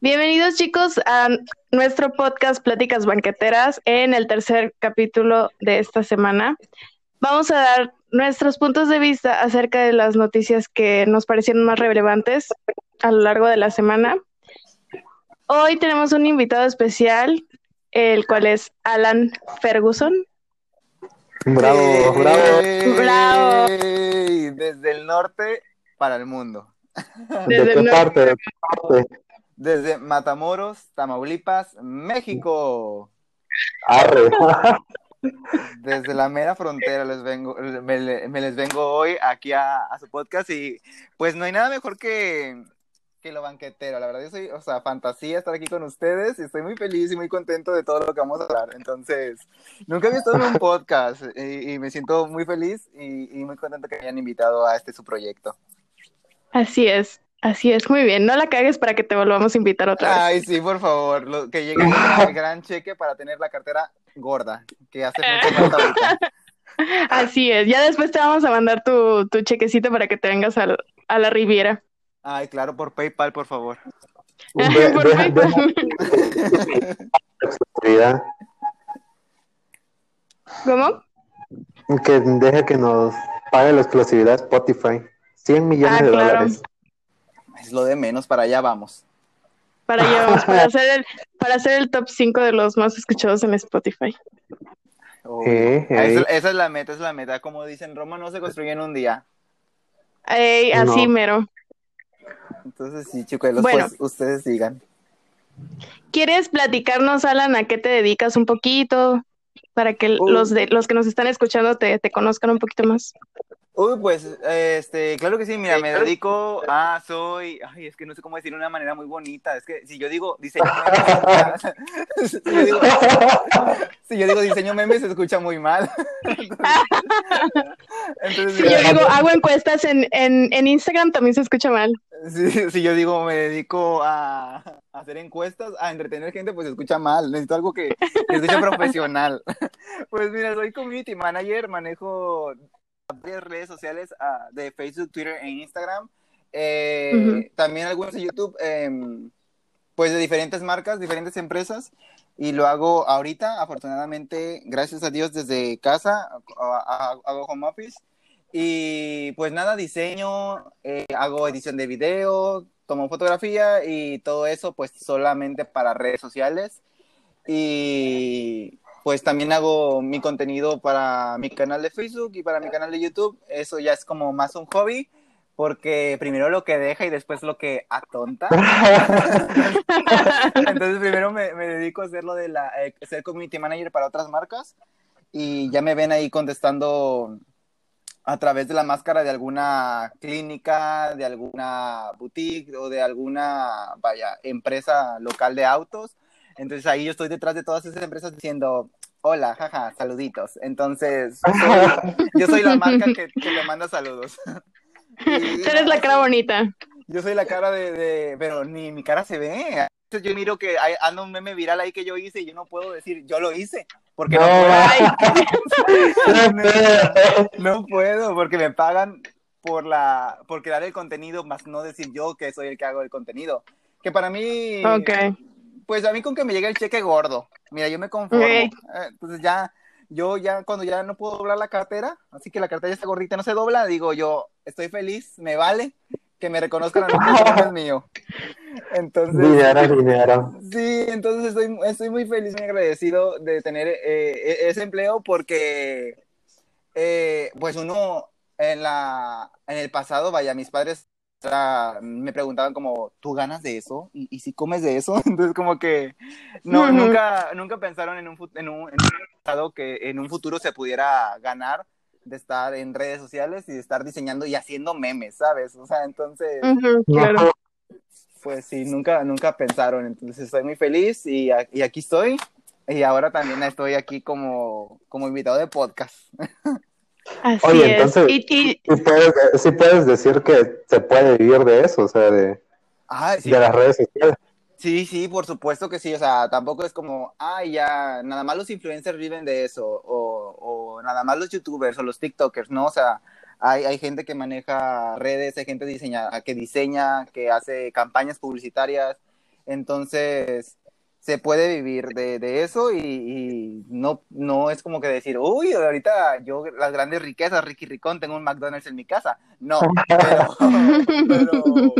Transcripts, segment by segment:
Bienvenidos chicos a nuestro podcast Pláticas Banqueteras en el tercer capítulo de esta semana. Vamos a dar nuestros puntos de vista acerca de las noticias que nos parecieron más relevantes a lo largo de la semana. Hoy tenemos un invitado especial, el cual es Alan Ferguson. Bravo, bravo. Bravo. Desde el norte para el mundo. Desde ¿De qué el parte? ¿De qué parte? Desde Matamoros, Tamaulipas, México. Arre. Desde la mera frontera les vengo, me les vengo hoy aquí a, a su podcast y pues no hay nada mejor que, que lo banquetero. La verdad, yo soy, o sea, fantasía estar aquí con ustedes y estoy muy feliz y muy contento de todo lo que vamos a hablar. Entonces, nunca había estado en un podcast y, y me siento muy feliz y, y muy contento que me hayan invitado a este su proyecto. Así es, así es, muy bien. No la cagues para que te volvamos a invitar otra vez. Ay, sí, por favor, lo- que llegue el gran, cheque para tener la cartera gorda, que hace mucho falta. Así es, ya después te vamos a mandar tu, tu chequecito para que te vengas al- a la Riviera. Ay, claro, por PayPal, por favor. De- Por deja- PayPal. deja la exclusividad. ¿Cómo? Que deja que nos pague la exclusividad Spotify. 100 millones Ah, de claro. dólares. Es lo de menos, para allá vamos. Para llevamos, para hacer el, para hacer el top 5 de los más escuchados en Spotify. Eh, Ah, eh. Esa, esa es la meta, esa es la meta. Como dicen, Roma no se construye en un día. Ey, así No. mero. Entonces, sí, chicos, los Bueno. pues, ustedes sigan. ¿Quieres platicarnos, Alan, a qué te dedicas un poquito? Para que Uh. los de los que nos están escuchando te, te conozcan un poquito más. Uy, pues, este, claro que sí, mira, me dedico a, soy, ay, es que no sé cómo decirlo de una manera muy bonita, es que si yo digo diseño memes, si, yo digo, si yo digo diseño memes se escucha muy mal. Entonces, Si mira, yo digo hago encuestas en, en, en Instagram, también se escucha mal. Si, si yo digo me dedico a, a hacer encuestas, a entretener gente, pues se escucha mal, necesito algo que, que escuche profesional. Pues mira, soy community manager, manejo varias redes sociales ah, de Facebook, Twitter e Instagram. Eh, Ujú. También algunos de YouTube, em, pues de diferentes marcas, diferentes empresas. Y lo hago ahorita, afortunadamente, gracias a Dios, desde casa, a- a- hago home office. Y pues nada, diseño, eh, hago edición de video, tomo fotografía y todo eso pues solamente para redes sociales. Y pues también hago mi contenido para mi canal de Facebook y para mi canal de YouTube. Eso ya es como más un hobby, porque primero lo que deja y después lo que atonta. Entonces primero me, me dedico a hacer lo de la, eh, ser community manager para otras marcas y ya me ven ahí contestando a través de la máscara de alguna clínica, de alguna boutique o de alguna, vaya, empresa local de autos. Entonces ahí yo estoy detrás de todas esas empresas diciendo, hola, jaja, saluditos. Entonces, soy- yo soy la marca que, que le manda saludos. Tú eres la cara bonita. yo soy la cara de, de- pero ni mi cara se ve. Yo miro que hay, anda un meme viral ahí que yo hice y yo no puedo decir yo lo hice, porque no, No, puedo. Ay, No puedo, porque me pagan por la por crear el contenido, más no decir yo que soy el que hago el contenido. Que para mí, ok. pues a mí con que me llegue el cheque gordo, mira, yo me conformo. Ok. Eh, Entonces ya, yo ya cuando ya no puedo doblar la cartera, así que la cartera ya está gordita, no se dobla, digo yo, estoy feliz, me vale que me reconozcan a mí que es mío. Entonces, Dinero, dinero. Sí, entonces estoy, estoy muy feliz, muy agradecido de tener eh, e- ese empleo porque, eh, pues uno en la, en el pasado, vaya, mis padres me preguntaban como, ¿tú ganas de eso? ¿Y, y si comes de eso? Entonces como que no, nunca, nunca pensaron en un, en, un, en un pasado que en un futuro se pudiera ganar de estar en redes sociales y de estar diseñando y haciendo memes, ¿sabes? O sea, entonces claro. pues sí, nunca, nunca pensaron. Entonces estoy muy feliz y, y aquí estoy. Y ahora también estoy aquí como, como invitado de podcast. Así Oye, es. entonces- Y, y- Sí puedes, sí puedes decir que se puede vivir de eso, o sea, de, Ah, sí, de las redes sociales. Sí, sí, por supuesto que sí. O sea, tampoco es como, ah, ya, nada más los influencers viven de eso. O, o nada más los youtubers o los tiktokers, ¿no? O sea, hay, hay gente que maneja redes, hay gente diseña, que diseña, que hace campañas publicitarias, entonces se puede vivir de, de eso y, y, no, no es como que decir, uy, ahorita yo las grandes riquezas, Ricky Ricón, tengo un McDonald's en mi casa. No, pero, pero,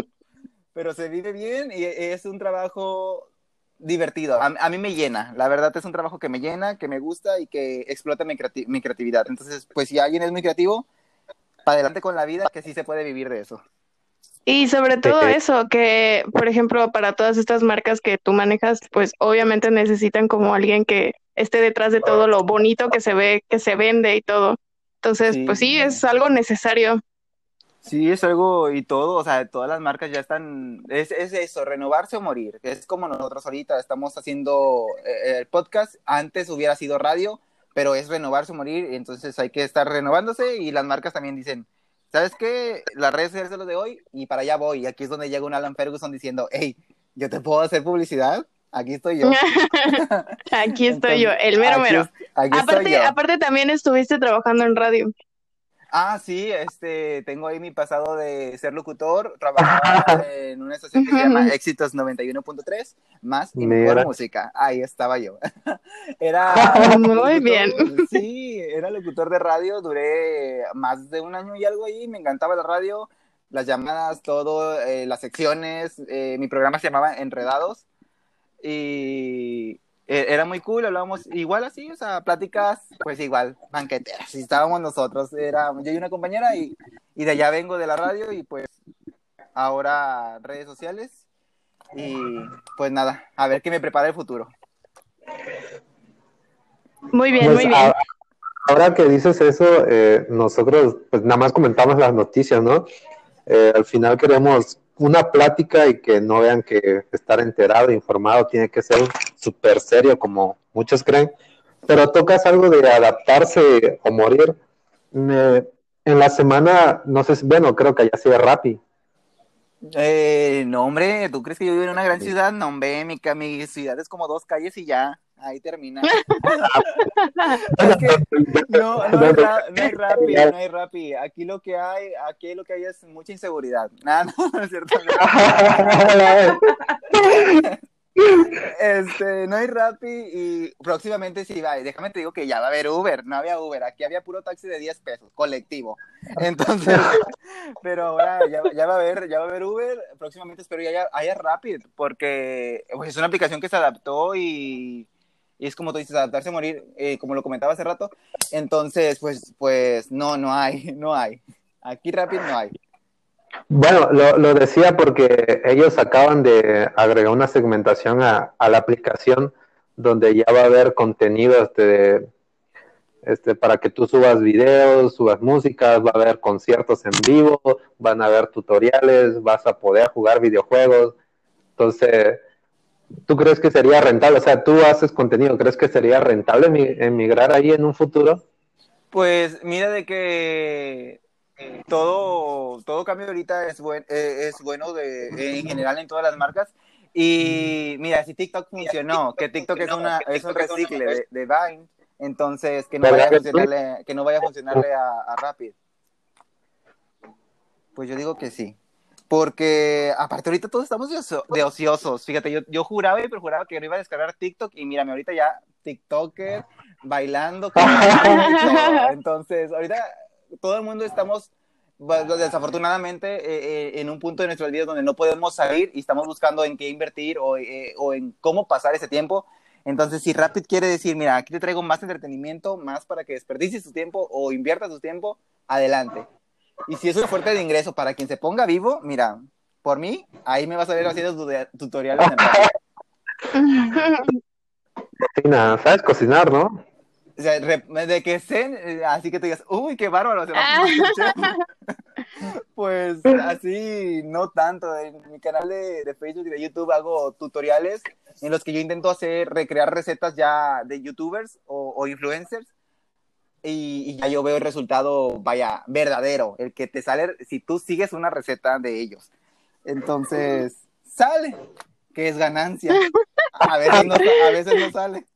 pero se vive bien y es un trabajo divertido. A, a, mí me llena. La verdad es un trabajo que me llena, que me gusta y que explota mi, creati mi creatividad. Entonces, pues si alguien es muy creativo, para adelante con la vida, que sí se puede vivir de eso. Y sobre todo eso, que por ejemplo, para todas estas marcas que tú manejas, pues obviamente necesitan como alguien que esté detrás de todo lo bonito que se ve, que se vende y todo. Entonces, sí. pues sí, es algo necesario. Sí, es algo y todo, o sea, todas las marcas ya están, es, es eso, renovarse o morir, es como nosotros ahorita estamos haciendo eh, el podcast, antes hubiera sido radio, pero es renovarse o morir, entonces hay que estar renovándose y las marcas también dicen, ¿sabes qué? Las redes sociales de lo de hoy y para allá voy. Y aquí es donde llega un Alan Ferguson diciendo, hey, ¿yo te puedo hacer publicidad? Aquí estoy yo. aquí estoy Entonces, yo, el mero mero. Aquí, aquí aparte, yo. aparte también estuviste trabajando en radio. Ah, sí, este, tengo ahí mi pasado de ser locutor, trabajaba en una estación que se llama Éxitos 91.3, más y mejor música. Ahí estaba yo. Era muy locutor, bien. Sí, era locutor de radio, duré más de un año y algo ahí, me encantaba la radio, las llamadas, todo, eh, las secciones, eh, mi programa se llamaba Enredados y era muy cool, hablábamos igual así, o sea, pláticas, pues igual, banqueteras, y estábamos nosotros, era yo y una compañera, y, y de allá vengo de la radio, y pues ahora redes sociales, y pues nada, a ver qué me prepara el futuro. Muy bien, pues, muy bien. Ahora que dices eso, eh, nosotros pues nada más comentamos las noticias, ¿no? Eh, al final queremos una plática y que no vean que estar enterado, informado, tiene que ser súper serio como muchos creen, pero tocas algo de adaptarse o morir. Me, en la semana, no sé, si, bueno, creo que haya sido Rappi. Eh, no, hombre, ¿tú crees que yo vivo en una gran ciudad? No, hombre, mi, mi ciudad es como dos calles y ya, ahí termina. es que no, no hay, no hay Rappi, no hay Rappi. Aquí lo que hay, aquí lo que hay es mucha inseguridad. Nada, no, no es cierto. Este, no hay Rappi y próximamente sí va. Déjame te digo que ya va a haber Uber. No había Uber. Aquí había puro taxi de 10 pesos, colectivo. Entonces, pero ahora ya, ya, va a haber, ya va a haber Uber. Próximamente espero que haya, haya Rapid, porque pues, es una aplicación que se adaptó y, y es como tú dices, adaptarse a morir, eh, como lo comentaba hace rato. Entonces, pues, pues no, no hay, no hay. Aquí Rapid no hay. Bueno, lo, lo, decía porque ellos acaban de agregar una segmentación a, a, la aplicación donde ya va a haber contenido este, este, para que tú subas videos, subas músicas, va a haber conciertos en vivo, van a haber tutoriales, vas a poder jugar videojuegos. Entonces, ¿tú crees que sería rentable? O sea, tú haces contenido, ¿crees que sería rentable emigrar ahí en un futuro? Pues mira de que todo, todo cambio ahorita es, buen, eh, es bueno de, en general en todas las marcas. Y mira, si TikTok funcionó, que TikTok es, una, es un recicle de, de Vine, entonces que no vaya a funcionarle, que no vaya a, funcionarle a, a Rapid. Pues yo digo que sí. Porque aparte ahorita todos estamos de, ocio, de ociosos. Fíjate, yo, yo juraba y juraba que no iba a descargar TikTok y mírame, ahorita ya TikToker bailando. Entonces, ahorita todo el mundo estamos desafortunadamente eh, eh, en un punto de nuestras vidas donde no podemos salir y estamos buscando en qué invertir o, eh, o, en cómo pasar ese tiempo. Entonces, si Rapid quiere decir, mira, aquí te traigo más entretenimiento, más para que desperdicies tu tiempo o inviertas tu tiempo, adelante. Y si es una fuerte de ingreso para quien se ponga vivo, mira, por mí, ahí me vas a ver haciendo tutoriales en. Cocina, sabes cocinar, ¿no? O sea, de que estén, así que te digas, uy, qué bárbaro, se Pues así, no tanto. En mi canal de, de, Facebook y de YouTube hago tutoriales en los que yo intento hacer, recrear recetas ya de youtubers o, o influencers. Y, y, ya yo veo el resultado, vaya, verdadero, el que te sale si tú sigues una receta de ellos. Entonces, sale, que es ganancia. A veces no, a veces no sale.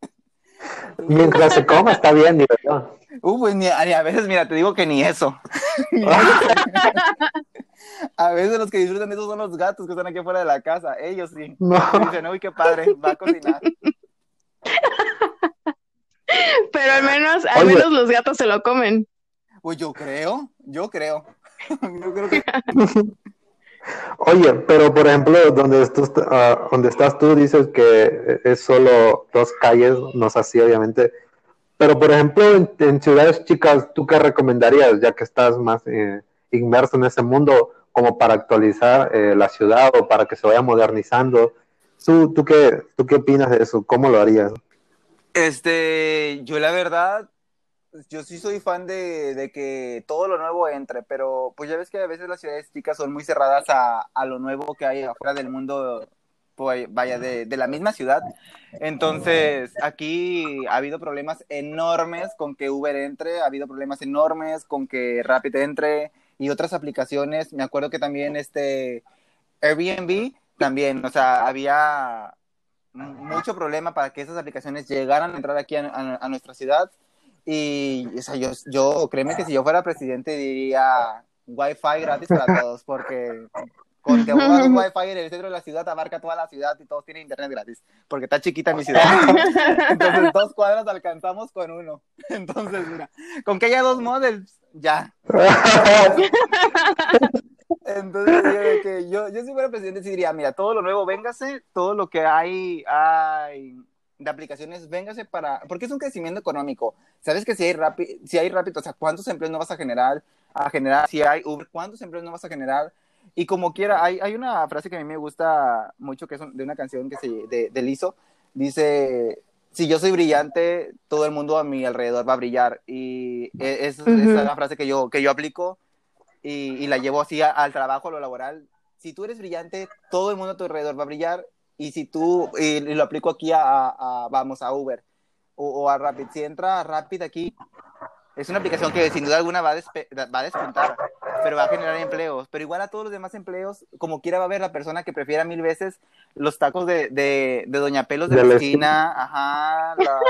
Mientras se coma está bien, digo yo. Uh, pues ni, a veces, mira, te digo que ni eso. Ni eso. a veces los que disfrutan de eso son los gatos que están aquí afuera de la casa. Ellos sí. No. Dicen, uy, qué padre, va a cocinar. Pero al menos, al Oye. menos los gatos se lo comen. Pues yo creo, yo creo. Yo creo que Oye, pero por ejemplo, donde, tú, donde estás tú dices que es solo dos calles, no es así obviamente, pero por ejemplo, en, en ciudades chicas, ¿tú qué recomendarías, ya que estás más eh, inmerso en ese mundo, como para actualizar eh, la ciudad o para que se vaya modernizando? ¿Tú, tú, qué, ¿Tú qué opinas de eso? ¿Cómo lo harías? Este, yo la verdad, yo sí soy fan de, de que todo lo nuevo entre, pero pues ya ves que a veces las ciudades chicas son muy cerradas a, a lo nuevo que hay afuera del mundo, pues vaya, de, de la misma ciudad. Entonces, aquí ha habido problemas enormes con que Uber entre, ha habido problemas enormes con que Rapid entre y otras aplicaciones. Me acuerdo que también este Airbnb también, o sea, había mucho problema para que esas aplicaciones llegaran a entrar aquí a, a- a nuestra ciudad. Y o sea, yo, yo, créeme que si yo fuera presidente diría Wi-Fi gratis para todos, porque con que pongas un Wi-Fi en el centro de la ciudad abarca toda la ciudad y todos tienen internet gratis, porque está chiquita mi ciudad. Entonces, dos cuadras alcanzamos con uno. Entonces, mira, con que haya dos models, ya. Entonces, yo, que yo, yo si fuera presidente, sí diría, mira, todo lo nuevo, véngase, todo lo que hay, hay de aplicaciones, véngase para, porque es un crecimiento económico. Sabes que si hay rápido, si hay rápido, o sea, ¿cuántos empleos no vas a generar? A generar, si hay Uber, ¿cuántos empleos no vas a generar? Y como quiera, hay, hay una frase que a mí me gusta mucho, que es un- de una canción que se, de, de Lizzo, dice, si yo soy brillante, todo el mundo a mi alrededor va a brillar. Y e- es, Ujú. esa es la frase que yo, que yo aplico y, la llevo así al trabajo, a lo laboral. Si tú eres brillante, todo el mundo a tu alrededor va a brillar. Y si tú, y, lo aplico aquí a, vamos, a Uber o, o a Rapid. Si entra Rapid aquí, es una aplicación que sin duda alguna va a, despe- va a despuntar, pero va a generar empleos. Pero igual a todos los demás empleos, como quiera va a haber la persona que prefiera mil veces los tacos de, de, de Doña Pelos de, De la esquina, ajá, la-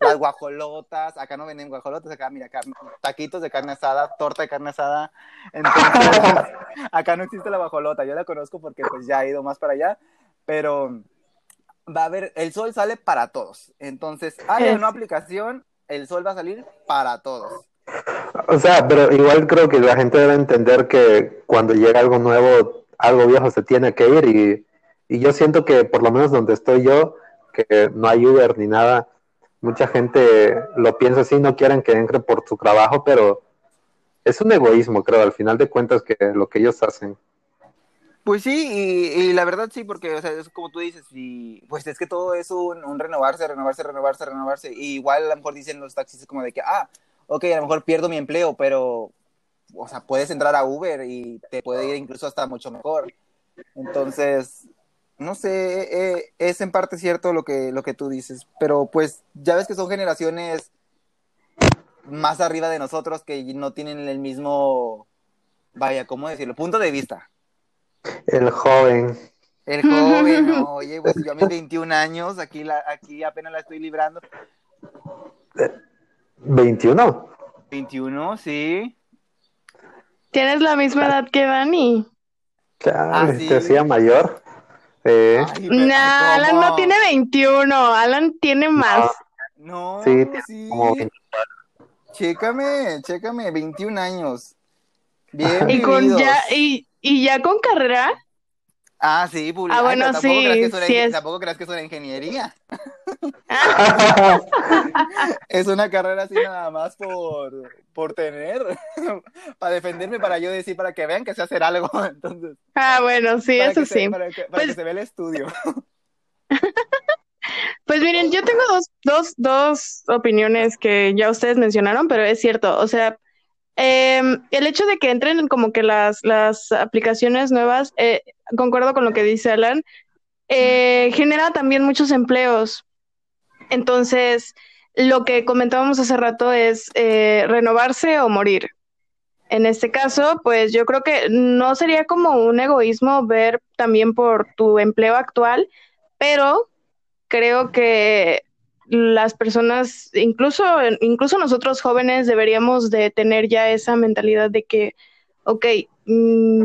las guajolotas, acá no venden guajolotas, acá mira, carne- taquitos de carne asada, torta de carne asada. Entonces, acá no existe la guajolota, yo la conozco porque pues ya he ido más para allá, pero va a haber, el sol sale para todos. Entonces, hay una aplicación, el sol va a salir para todos. O sea, pero igual creo que la gente debe entender que cuando llega algo nuevo, algo viejo se tiene que ir y, y yo siento que por lo menos donde estoy yo, que no hay Uber ni nada, mucha gente lo piensa así, no quieren que entre por su trabajo, pero es un egoísmo, creo, al final de cuentas que lo que ellos hacen. Pues sí, y, la verdad sí, porque, o sea, es como tú dices, y pues es que todo es un, un renovarse, renovarse, renovarse, renovarse. Y igual a lo mejor dicen los taxis como de que, ah, ok, a lo mejor pierdo mi empleo, pero, o sea, puedes entrar a Uber y te puede ir incluso hasta mucho mejor. Entonces, no sé, eh, es en parte cierto lo que, lo que tú dices, pero pues ya ves que son generaciones más arriba de nosotros que no tienen el mismo, vaya, ¿cómo decirlo? Punto de vista. El joven. El joven, no, oye, pues yo a mis 21 años, aquí, la, aquí apenas la estoy librando. 21. 21, sí. Tienes la misma edad que Dani. Chale, Ah, sí. te hacía mayor. Eh, Ay, Nah, Alan no tiene 21, Alan tiene más. No, Sí, sí. tiene como 20. Chécame, chécame, 21 años. Bien Y con ya, y, y ya con carrera. Ah, sí, publi- Ah, bueno, tampoco sí, creas que es. Tampoco creas que es una ingeniería. Es una carrera así nada más por, por tener, para defenderme, para yo decir, para que vean que sé hacer algo. Entonces, Ah, bueno, sí, eso se- sí. para que, para Pues- que se vea el estudio. Pues miren, yo tengo dos, dos, dos opiniones que ya ustedes mencionaron, pero es cierto, o sea, em, el hecho de que entren como que las, las aplicaciones nuevas, eh, concuerdo con lo que dice Alan, eh, genera también muchos empleos. Entonces, lo que comentábamos hace rato es eh, renovarse o morir. En este caso, pues yo creo que no sería como un egoísmo ver también por tu empleo actual, pero creo que las personas, incluso, incluso nosotros jóvenes deberíamos de tener ya esa mentalidad de que, ok, mm,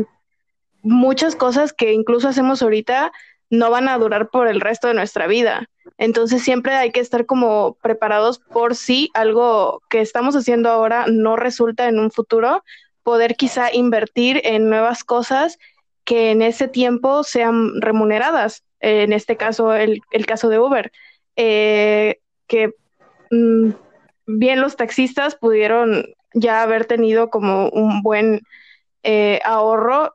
muchas cosas que incluso hacemos ahorita no van a durar por el resto de nuestra vida. Entonces siempre hay que estar como preparados por si algo que estamos haciendo ahora no resulta en un futuro, poder quizá invertir en nuevas cosas que en ese tiempo sean remuneradas. En este caso, el, el caso de Uber, eh, que mm, bien los taxistas pudieron ya haber tenido como un buen eh, ahorro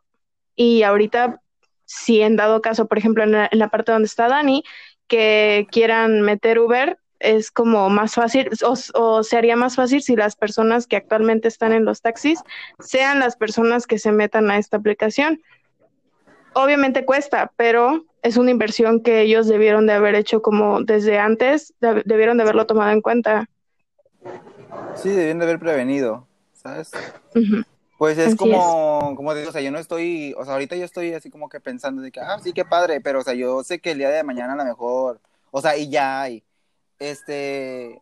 y ahorita si en dado caso, por ejemplo, en la, parte donde está Dani, que quieran meter Uber, es como más fácil o, se haría más fácil si las personas que actualmente están en los taxis sean las personas que se metan a esta aplicación. Obviamente cuesta, pero es una inversión que ellos debieron de haber hecho como desde antes, debieron de haberlo tomado en cuenta. Sí, debieron de haber prevenido, ¿sabes? Pues es como, como te digo, o sea, yo no estoy, o sea, ahorita yo estoy así como que pensando de que, ah, sí, qué padre, pero, o sea, yo sé que el día de mañana a lo mejor, o sea, y ya hay, este,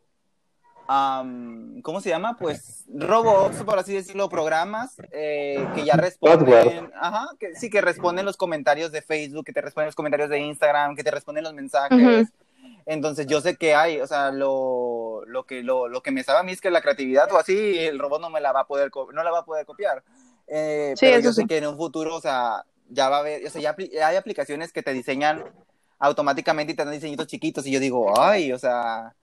¿cómo se llama? Pues robots, por así decirlo, programas eh, que ya responden, ajá, que sí, que responden los comentarios de Facebook, que te responden los comentarios de Instagram, que te responden los mensajes. Entonces yo sé que hay, o sea, lo, lo que, lo, lo, que me sabe a mí es que la creatividad o así, el robot no me la va a poder, no la va a poder copiar. Eh, pero yo sé que en un futuro, o sea, ya va a haber, o sea, ya hay aplicaciones que te diseñan automáticamente y te dan diseñitos chiquitos y yo digo, ay, o sea,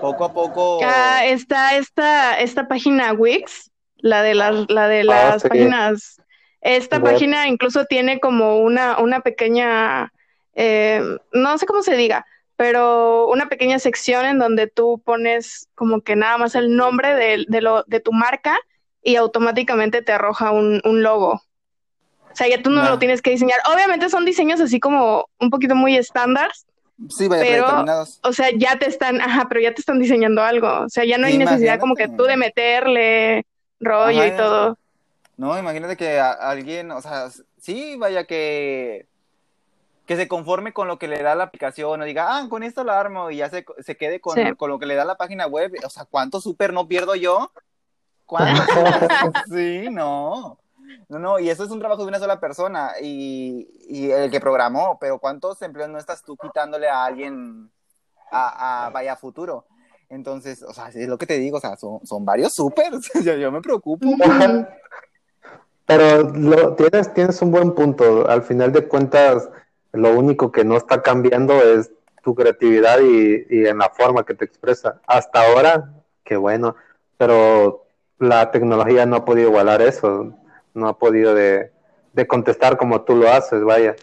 poco a poco. Ah, está esta, esta página Wix, la de las, la de ah, las páginas. Esta página incluso tiene como una, una pequeña, eh, no sé cómo se diga, pero una pequeña sección en donde tú pones como que nada más el nombre de, de, lo, de tu marca y automáticamente te arroja un, un logo. O sea, ya tú no, lo tienes que diseñar. Obviamente son diseños así como un poquito muy estándar. Sí, vaya, pero, o sea, ya te están, ajá, pero ya te están diseñando algo. O sea, ya no hay necesidad como que tú de meterle rollo y todo. No, imagínate que alguien, o sea, sí, vaya que que se conforme con lo que le da la aplicación o diga, ah, con esto lo armo y ya se, se quede con, con, lo que le da la página web. O sea, ¿cuánto súper no pierdo yo? ¿Cuánto? sí, no. No, no, y eso es un trabajo de una sola persona y, y el que programó, pero ¿cuántos empleos no estás tú quitándole a alguien a, a vaya futuro? Entonces, o sea, es lo que te digo, o sea, son, son varios súper, yo, yo, me preocupo. Pero lo, tienes, tienes un buen punto, al final de cuentas, lo único que no está cambiando es tu creatividad y, y en la forma que te expresa. Hasta ahora, qué bueno, pero la tecnología no ha podido igualar eso, no ha podido de, de contestar como tú lo haces, vaya.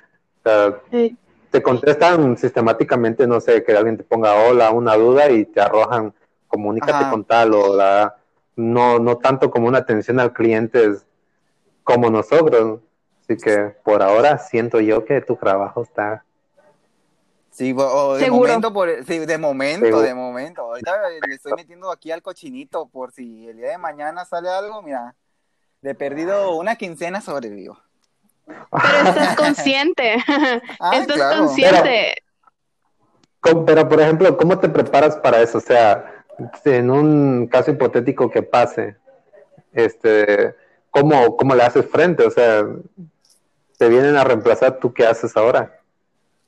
Te contestan sistemáticamente, no sé, que alguien te ponga hola, una duda y te arrojan, comunícate con tal o la, no, no tanto como una atención al cliente como nosotros. Así que por ahora siento yo que tu trabajo está. Sí, de momento, por, sí, de momento, de momento. Ahorita le estoy metiendo aquí al cochinito por si el día de mañana sale algo, mira, de perdido una quincena sobrevivo. Pero estás consciente, ah, estás consciente. Pero, pero, por ejemplo, ¿cómo te preparas para eso? O sea, en un caso hipotético que pase, este, ¿cómo, cómo le haces frente? O sea, te vienen a reemplazar, ¿tú qué haces ahora?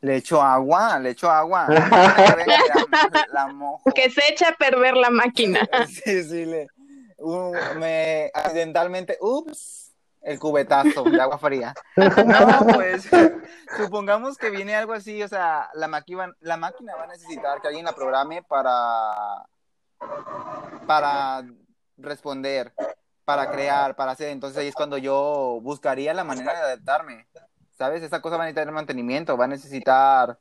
Le echo agua, le echo agua. Que se echa a perder la máquina. sí, sí, le, me accidentalmente, ups, el cubetazo de agua fría. No, pues, supongamos que viene algo así, o sea, la máquina, la máquina va a necesitar que alguien la programe para, para responder para crear, para hacer. Entonces ahí es cuando yo buscaría la manera de adaptarme. ¿Sabes? Esa cosa va a necesitar mantenimiento, va a necesitar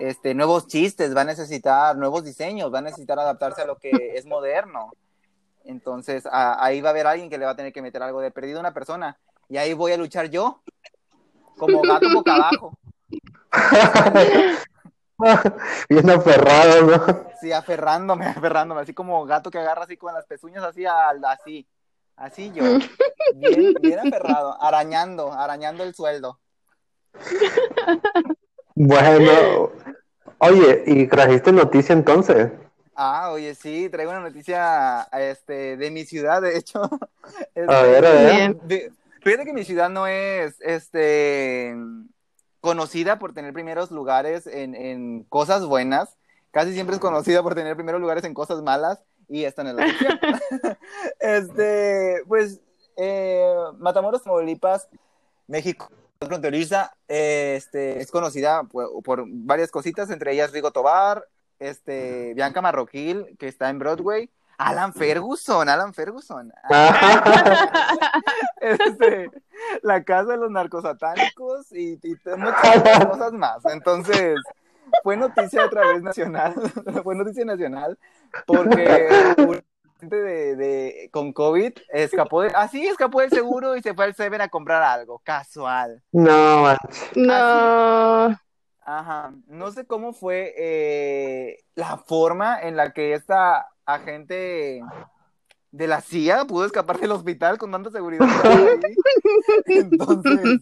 este, nuevos chistes, va a necesitar nuevos diseños, va a necesitar adaptarse a lo que es moderno. Entonces ahí va a haber alguien que le va a tener que meter algo de perdido a una persona. Y ahí voy a luchar yo, como gato boca abajo. Bien aferrado, ¿no? Sí, aferrándome, aferrándome, así como gato que agarra así con las pezuñas así, así. Así yo, bien, bien aferrado, arañando, arañando el sueldo. Bueno, oye, ¿y trajiste noticia entonces? Ah, oye, sí, traigo una noticia este, de mi ciudad, de hecho. Este, A ver, a ver. De- Fíjate que mi ciudad no es este, conocida por tener primeros lugares en, en cosas buenas. Casi siempre es conocida por tener primeros lugares en cosas malas. Y esta no es la excepción. este, pues, eh, Matamoros, Tamaulipas, México, fronteriza, eh, este, es conocida por, por varias cositas, entre ellas Rigo Tobar, este, Bianca Marroquín, que está en Broadway, Alan Ferguson, Alan Ferguson. Este, la casa de los narcosatánicos y, y muchas otras cosas más. Entonces, fue noticia otra vez nacional, fue noticia nacional, porque de, de- con COVID escapó de, así escapó del seguro y se fue al Seven a comprar algo, casual. No. No. Ajá, no sé cómo fue eh, la forma en la que esta agente de la CIA pudo escapar del hospital con tanta seguridad. Entonces,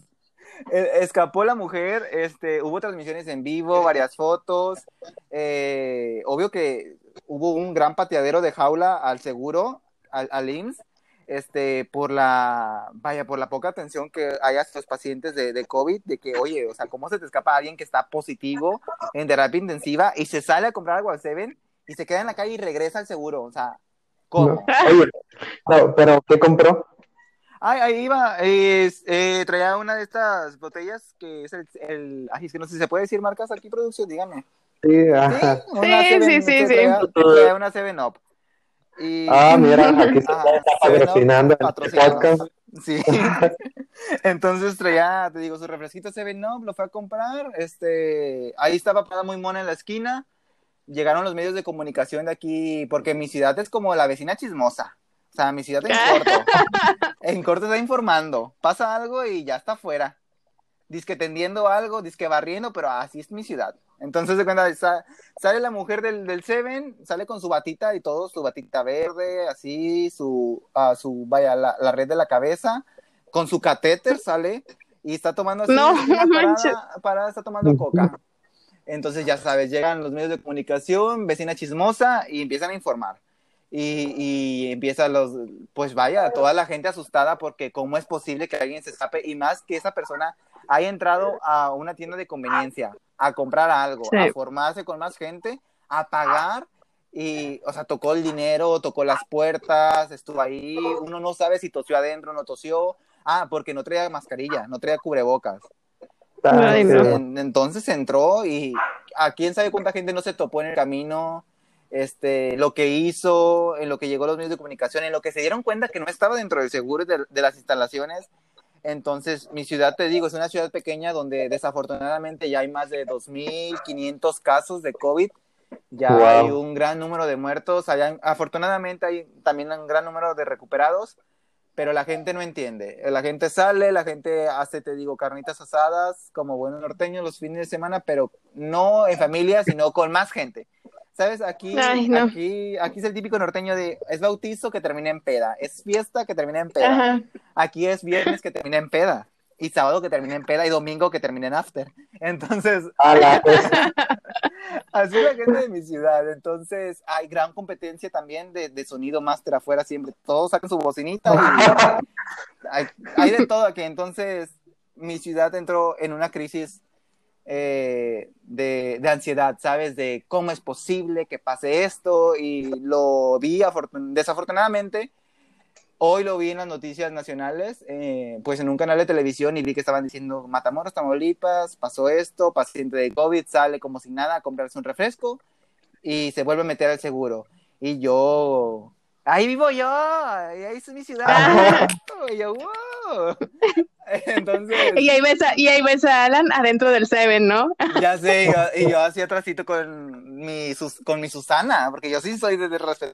eh, escapó la mujer, este, hubo transmisiones en vivo, varias fotos, eh, obvio que hubo un gran pateadero de jaula al seguro, al, al IMSS, este, por la, vaya, por la poca atención que hay a estos pacientes de, de COVID, de que, oye, o sea, ¿cómo se te escapa alguien que está positivo en terapia intensiva y se sale a comprar algo al Seven y se queda en la calle y regresa al seguro? O sea, ¿cómo? No. Oye, no, pero ¿qué compró? Ay, ahí iba, es, eh, traía una de estas botellas que es el, el, ay, es que no sé si se puede decir marcas aquí, producción, díganme. Sí, Sí, Sí, Seven- sí, sí, sí. Traía, traía una 7 Up. Y, Ah, mira, aquí se Ajá, está Seven Up patrocinando el podcast. Sí. Entonces traía, te digo, su refresquito 7 Up, lo fue a comprar. Este, ahí estaba parada muy mona en la esquina. Llegaron los medios de comunicación de aquí, porque mi ciudad es como la vecina chismosa. O sea, mi ciudad en corto. En corto está informando. Pasa algo y ya está afuera. Disque tendiendo algo, disque barriendo, pero así es mi ciudad. Entonces, de cuenta, sa- sale la mujer del, del Seven, sale con su batita y todo, su batita verde, así, su, ah, su vaya, la, la red de la cabeza, con su catéter sale y está tomando así, No, una parada, parada, está tomando coca. Entonces, ya sabes, llegan los medios de comunicación, vecina chismosa, y empiezan a informar. Y, y empieza los, pues vaya, toda la gente asustada porque cómo es posible que alguien se escape y más que esa persona haya entrado a una tienda de conveniencia a comprar algo, Sí. a formarse con más gente, a pagar y, o sea, tocó el dinero, tocó las puertas, estuvo ahí, uno no sabe si tosió adentro, no tosió, ah, porque no traía mascarilla, no traía cubrebocas. Ah, Ay, sí. no. En- entonces entró y a quién sabe cuánta gente no se topó en el camino, este, lo que hizo, en lo que llegó a los medios de comunicación, en lo que se dieron cuenta que no estaba dentro del seguro de, de las instalaciones. Entonces, mi ciudad, te digo, es una ciudad pequeña donde desafortunadamente ya hay más de 2.500 casos de COVID. Ya Wow. hay un gran número de muertos. Hay- afortunadamente hay también un gran número de recuperados pero la gente no entiende. La gente sale, la gente hace, te digo, carnitas asadas como buenos norteños los fines de semana, pero no en familia, sino con más gente. ¿Sabes? Aquí, Ay, no. aquí, aquí es el típico norteño de es bautizo que termina en peda, es fiesta que termina en peda. Ajá. Aquí es viernes que termina en peda, y sábado que termina en peda, y domingo que termina en after. Entonces. Así es la gente de mi ciudad. Entonces, hay gran competencia también de, de sonido máster afuera siempre. Todos sacan su bocinita y hay, hay de todo aquí. Entonces, mi ciudad entró en una crisis eh, de, de ansiedad, ¿sabes? De cómo es posible que pase esto. Y lo vi, afortun- desafortunadamente, hoy lo vi en las noticias nacionales, eh, pues en un canal de televisión y vi que estaban diciendo Matamoros, Tamaulipas, pasó esto, paciente de COVID sale como si nada a comprarse un refresco y se vuelve a meter al seguro. Y yo, ahí vivo yo, ahí es mi ciudad. Y yo, wow. Entonces, Y ahí ves a, y ahí ves a Alan adentro del Seven, ¿no? ya sé, y yo, y yo hacía atrásito con mi, Sus- con mi Susana, porque yo sí soy de, de respetar.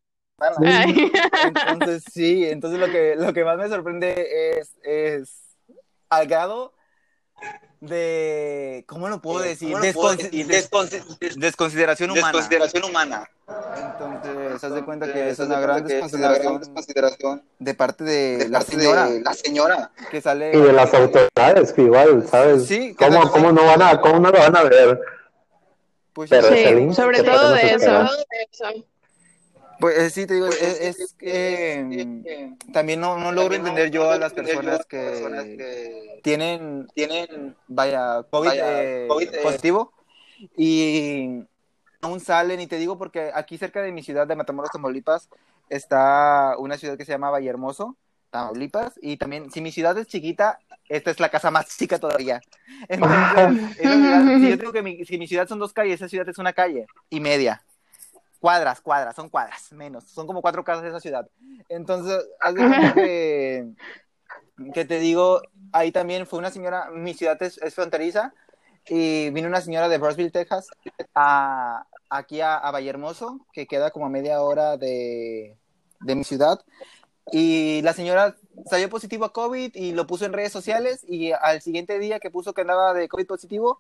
Ay. Entonces, sí, entonces lo que, lo que más me sorprende es, es al grado de, ¿cómo lo puedo decir? ¿Cómo lo puedo decir? des- Desconsi- des- desconsideración humana. Desconsideración humana. Entonces, haz de cuenta que Entonces, es una gran cuenta que es una gran desconsideración desconsideración de parte de de la parte señora de la señora. que sale. Y de las autoridades, que igual, ¿sabes? Sí, ¿Cómo, cómo, no van a, ¿Cómo no lo van a ver? Pues, Pero sí, sobre todo de eso. Pues eh, sí, te digo, es, es que mm, también no, no logro entender yo a las personas que tienen, tienen, vaya, COVID, eh, positivo y aún salen, y te digo porque aquí cerca de mi ciudad de Matamoros, Tamaulipas, está una ciudad que se llama Vallehermoso, Tamaulipas, y también, si mi ciudad es chiquita, esta es la casa más chica todavía. Entonces, esa ciudad- si yo digo que mi, si mi ciudad son dos calles, esa ciudad es una calle y media. Cuadras, cuadras, son cuadras, menos. Son como cuatro casas de esa ciudad. Entonces, haz de que, que te digo, ahí también fue una señora, mi ciudad es, es fronteriza, y vino una señora de Brownsville, Texas, a, aquí a, a Vallehermoso, que queda como a media hora de, de mi ciudad. Y la señora salió positivo a COVID y lo puso en redes sociales y al siguiente día que puso que andaba de COVID positivo,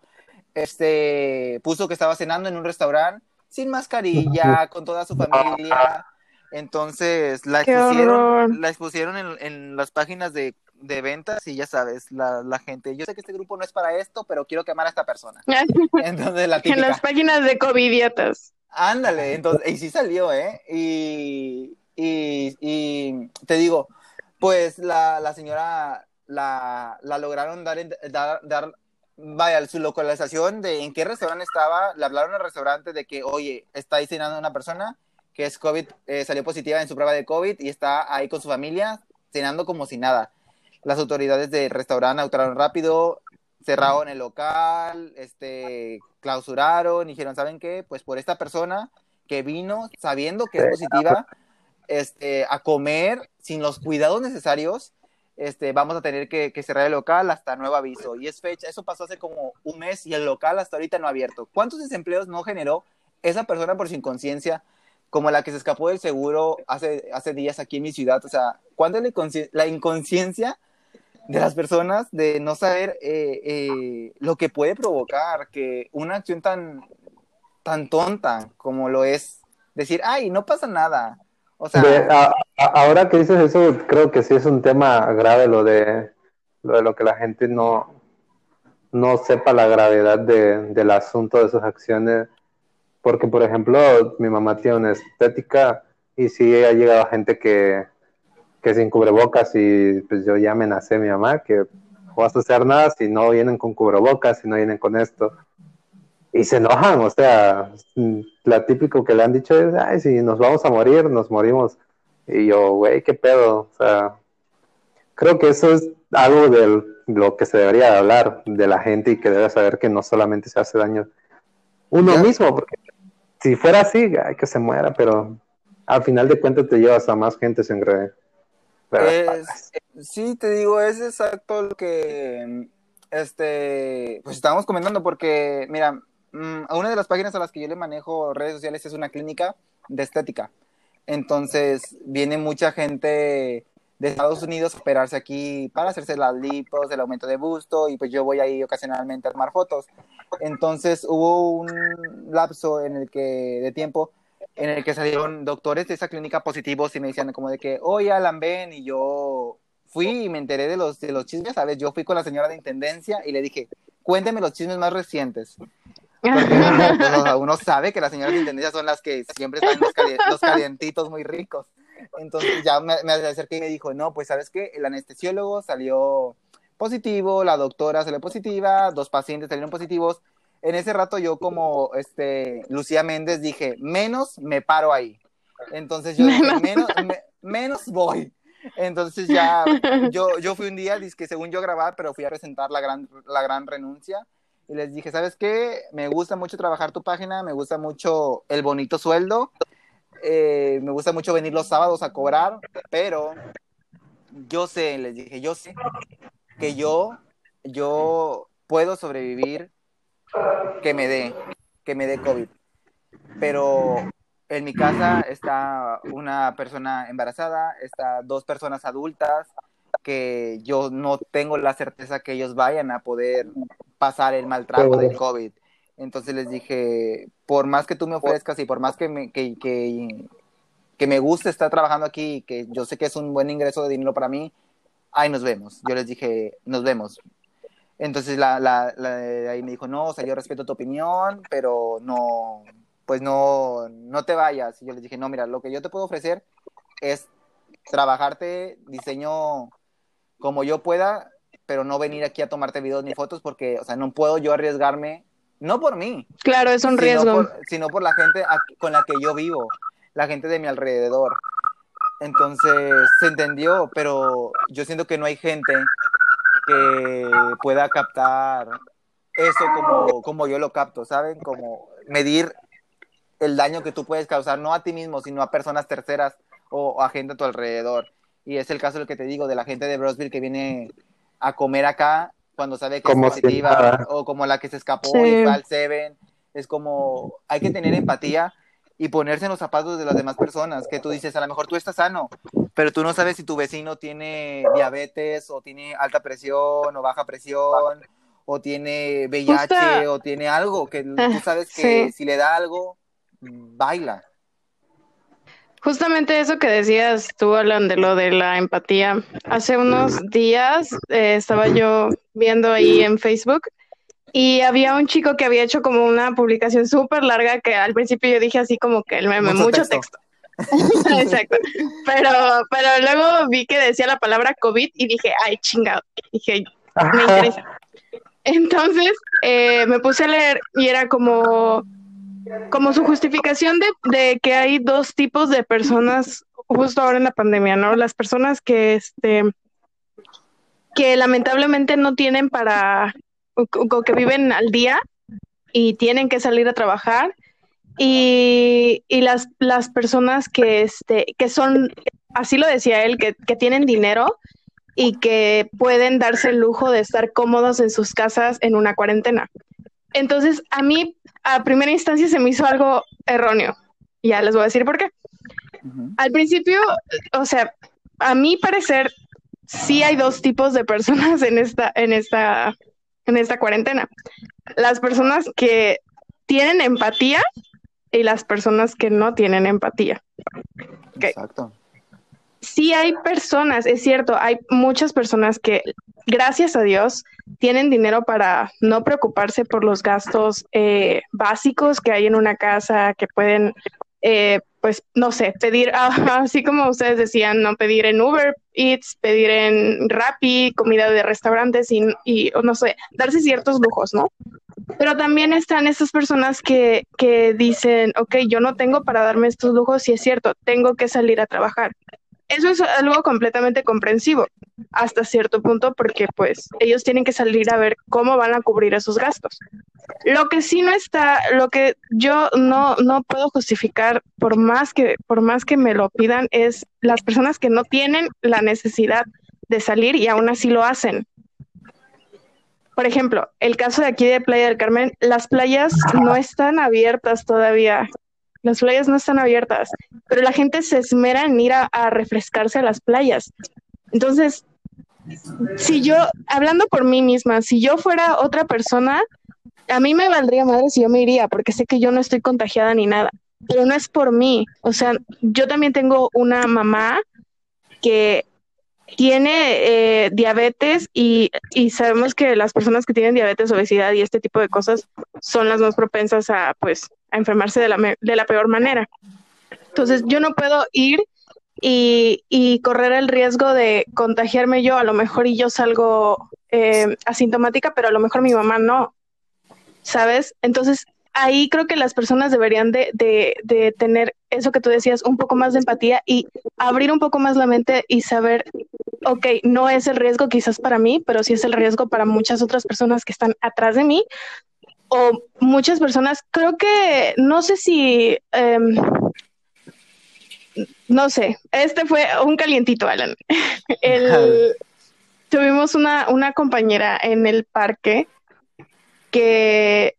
este, puso que estaba cenando en un restaurante sin mascarilla, con toda su familia. Entonces la Qué expusieron, horror. la expusieron en, en las páginas de, de ventas y ya sabes, la, la gente, yo sé que este grupo no es para esto, pero quiero quemar a esta persona. Entonces la en las páginas de covidiotas. Ándale, entonces, y sí salió, ¿eh? Y, y, y te digo, pues la, la señora la, la lograron dar, en- dar, dar, vaya, su localización de en qué restaurante estaba, le hablaron al restaurante de que, oye, está ahí cenando una persona que es COVID, eh, salió positiva en su prueba de COVID y está ahí con su familia cenando como si nada. Las autoridades del restaurante actuaron rápido, cerraron el local, este, clausuraron, y dijeron, ¿saben qué? Pues por esta persona que vino sabiendo que es positiva, este, a comer sin los cuidados necesarios, este, vamos a tener que, que cerrar el local hasta nuevo aviso. Y es fecha, eso pasó hace como un mes y el local hasta ahorita no ha abierto. ¿Cuántos desempleos no generó esa persona por su inconsciencia? Como la que se escapó del seguro hace, hace días aquí en mi ciudad. O sea, ¿cuánto es la inconsci- la inconsciencia de las personas de no saber eh, eh, lo que puede provocar que una acción tan, tan tonta como lo es decir, ay, no pasa nada. Ahora que dices eso, creo que sí es un tema grave lo de lo, de lo que la gente no, no sepa la gravedad de- del asunto de sus acciones. Porque, por ejemplo, mi mamá tiene una estética y sí ha llegado gente que, que sin cubrebocas y pues yo ya amenacé a mi mamá que no vas a hacer nada si no vienen con cubrebocas, si no vienen con esto. Y se enojan, o sea, mm, la típico que le han dicho es, ay, si nos vamos a morir, nos morimos. Y yo, güey, qué pedo, o sea, creo que eso es algo de lo que se debería de hablar de la gente y que debe saber que no solamente se hace daño uno Ya. mismo, porque si fuera así, hay que se muera, pero al final de cuentas te llevas a más gente sin re- Es- sí, te digo, es exacto lo que este, pues estábamos comentando, porque, mira, mm, a una de las páginas a las que yo le manejo redes sociales es una clínica de estética. Entonces, viene mucha gente de Estados Unidos a operarse aquí para hacerse las lipos, el aumento de busto, y pues yo voy ahí ocasionalmente a tomar fotos. Entonces, hubo un lapso en el que, de tiempo en el que salieron doctores de esa clínica positivos y me decían como de que, oye, Alan, ven, y yo fui y me enteré de los, de los chismes, ¿sabes? Yo fui con la señora de intendencia y le dije, cuénteme los chismes más recientes. Porque uno, uno sabe que las señoras de intendencia son las que siempre están los, cali- los calientitos muy ricos. Entonces ya me, me acerqué y me dijo, no, pues sabes qué, el anestesiólogo salió positivo, la doctora salió positiva, dos pacientes salieron positivos. En ese rato yo como este, Lucía Méndez dije, menos me paro ahí. Entonces yo dije, Menos. menos, me- menos voy. Entonces ya yo, yo fui un día, que según yo grabar, pero fui a presentar la gran, la gran renuncia y les dije, ¿sabes qué? Me gusta mucho trabajar tu página, me gusta mucho el bonito sueldo, eh, me gusta mucho venir los sábados a cobrar, pero yo sé, les dije, yo sé que yo, yo puedo sobrevivir que me dé, que me dé COVID, pero en mi casa está una persona embarazada, está dos personas adultas que yo no tengo la certeza que ellos vayan a poder pasar el mal trago del COVID. Entonces les dije, por más que tú me ofrezcas y por más que me, que, que, que me guste estar trabajando aquí y que yo sé que es un buen ingreso de dinero para mí, ahí nos vemos. Yo les dije, nos vemos. Entonces la, la, la ahí me dijo, no, o sea, yo respeto tu opinión, pero no, pues no, no te vayas. Y yo les dije, no, mira, lo que yo te puedo ofrecer es trabajarte diseño como yo pueda, pero no venir aquí a tomarte videos ni fotos porque, o sea, no puedo yo arriesgarme, no por mí, Claro, es un sino riesgo. por, sino por la gente con la que yo vivo, la gente de mi alrededor. Entonces se entendió, pero yo siento que no hay gente que pueda captar eso como, como yo lo capto, ¿saben? Como medir el daño que tú puedes causar, no a ti mismo, sino a personas terceras o, o a gente a tu alrededor. Y es el caso del que te digo, de la gente de Brosville que viene a comer acá cuando sabe que Como es si positiva, o como la que se escapó Sí. y fue al Seven. Es como, hay que tener empatía y ponerse en los zapatos de las demás personas, que tú dices, a lo mejor tú estás sano, pero tú no sabes si tu vecino tiene diabetes o tiene alta presión o baja presión o tiene VIH Justa- o tiene algo que tú Ah, sabes que sí. si le da algo, baila. Justamente eso que decías tú, Alan, de lo de la empatía. Hace unos días eh, estaba yo viendo ahí en Facebook y había un chico que había hecho como una publicación súper larga que al principio yo dije así como que el meme, Mucho mucho, texto. texto. Exacto. Pero, pero luego vi que decía la palabra COVID y dije, ay, chingado. Dije, me interesa. Entonces eh, me puse a leer y era como, como su justificación de, que hay dos tipos de personas justo ahora en la pandemia, ¿no? Las personas que, este, que lamentablemente no tienen para, o, o que viven al día y tienen que salir a trabajar y, y las, las personas que, este, que son, así lo decía él, que, que tienen dinero y que pueden darse el lujo de estar cómodos en sus casas en una cuarentena. Entonces, a mí, a primera instancia, se me hizo algo erróneo. Ya les voy a decir por qué. Al principio, o sea, a mi parecer, sí hay dos tipos de personas en esta, en esta, en esta cuarentena. Las personas que tienen empatía y las personas que no tienen empatía. Exacto. Sí hay personas, es cierto, hay muchas personas que, gracias a Dios, tienen dinero para no preocuparse por los gastos eh, básicos que hay en una casa, que pueden, eh, pues, no sé, pedir, ah, así como ustedes decían, no pedir en Uber Eats, pedir en Rappi, comida de restaurantes y, no sé, darse ciertos lujos, ¿no? Pero también están estas personas que, que dicen, ok, yo no tengo para darme estos lujos y es cierto, tengo que salir a trabajar. Eso es algo completamente comprensivo hasta cierto punto porque pues ellos tienen que salir a ver cómo van a cubrir esos gastos. Lo que sí no está, lo que yo no, no puedo justificar por más que, por más que me lo pidan es las personas que no tienen la necesidad de salir y aún así lo hacen. Por ejemplo, el caso de aquí de Playa del Carmen, las playas no están abiertas todavía. Las playas no están abiertas, pero la gente se esmera en ir a, refrescarse a las playas. Entonces, si yo, hablando por mí misma, si yo fuera otra persona, a mí me valdría madre si yo me iría, porque sé que yo no estoy contagiada ni nada, pero no es por mí. O sea, yo también tengo una mamá que tiene eh, diabetes y, y sabemos que las personas que tienen diabetes, obesidad y este tipo de cosas son las más propensas a, pues, a enfermarse de la, de la peor manera. Entonces, yo no puedo ir y, y correr el riesgo de contagiarme yo, a lo mejor y yo salgo eh, asintomática, pero a lo mejor mi mamá no, ¿sabes? Entonces, ahí creo que las personas deberían de, de, de tener eso que tú decías, un poco más de empatía y abrir un poco más la mente y saber, ok, no es el riesgo quizás para mí, pero sí es el riesgo para muchas otras personas que están atrás de mí o muchas personas, creo que, no sé si... em, no sé, este fue un calientito, Alan. El, tuvimos una, una compañera en el parque que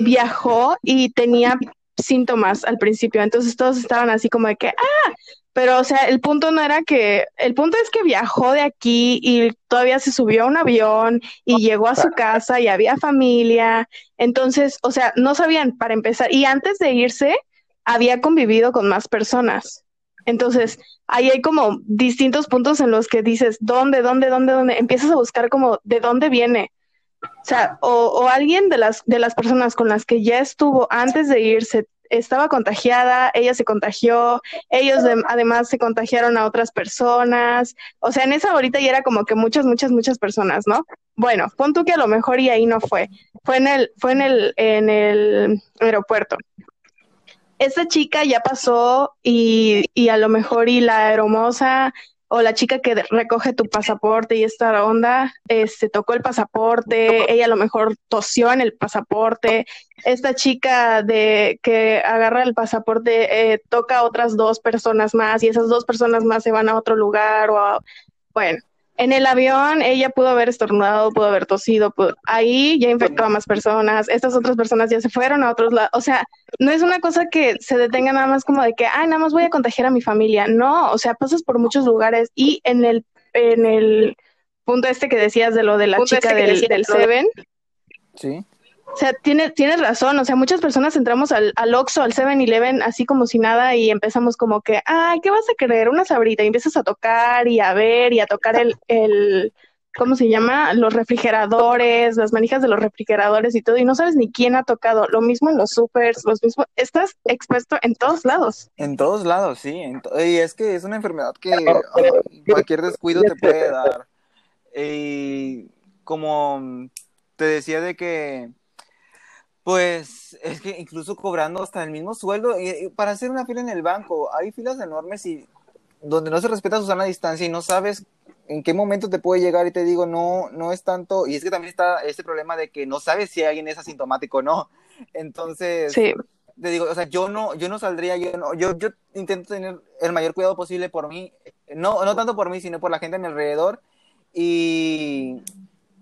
viajó y tenía síntomas al principio, entonces todos estaban así como de que, ah, pero o sea, el punto no era que, el punto es que viajó de aquí y todavía se subió a un avión y llegó a su casa y había familia, entonces, o sea, no sabían para empezar, y antes de irse, había convivido con más personas. Entonces, ahí hay como distintos puntos en los que dices, ¿dónde, dónde, dónde, dónde? Empiezas a buscar como de dónde viene. O sea, o, alguien de las, de las personas con las que ya estuvo antes de irse estaba contagiada, ella se contagió, ellos de- además se contagiaron a otras personas, o sea, en esa ahorita ya era como que muchas, muchas, muchas personas, ¿no? Bueno, pon tú que a lo mejor y ahí no fue, fue en el, fue en el, en el aeropuerto. Esta chica ya pasó y, y a lo mejor y la hermosa o la chica que recoge tu pasaporte y esta onda, este, tocó el pasaporte, ella a lo mejor tosió en el pasaporte, esta chica de que agarra el pasaporte eh, toca a otras dos personas más y esas dos personas más se van a otro lugar o a, bueno, en el avión ella pudo haber estornudado, pudo haber tosido, pudo- ahí ya infectó a más personas, estas otras personas ya se fueron a otros lados, o sea, no es una cosa que se detenga nada más como de que, ay, nada más voy a contagiar a mi familia, no, o sea, pasas por muchos lugares y en el, en el punto este que decías de lo de la Punto chica este del, del Seven, Sí. O sea, tiene, tienes razón, o sea, muchas personas entramos al, al Oxxo, al 7-Eleven, así como si nada, y empezamos como que, ay, ¿qué vas a querer? Una sabrita, y empiezas a tocar y a ver y a tocar el, el, ¿cómo se llama? Los refrigeradores, las manijas de los refrigeradores y todo, y no sabes ni quién ha tocado. Lo mismo en los supers, los mismos, estás expuesto en todos lados. En todos lados, sí. en to- y es que es una enfermedad que ay, cualquier descuido te puede dar. Y como te decía de que, pues, es que incluso cobrando hasta el mismo sueldo, y, y para hacer una fila en el banco, hay filas enormes y donde no se respeta su sana distancia y no sabes en qué momento te puede llegar y te digo, no, no es tanto, y es que también está este problema de que no sabes si alguien es asintomático o no. Entonces, Sí, te digo, o sea, yo no, yo no saldría, yo no, yo, yo intento tener el mayor cuidado posible por mí, no, no tanto por mí, sino por la gente a mi alrededor y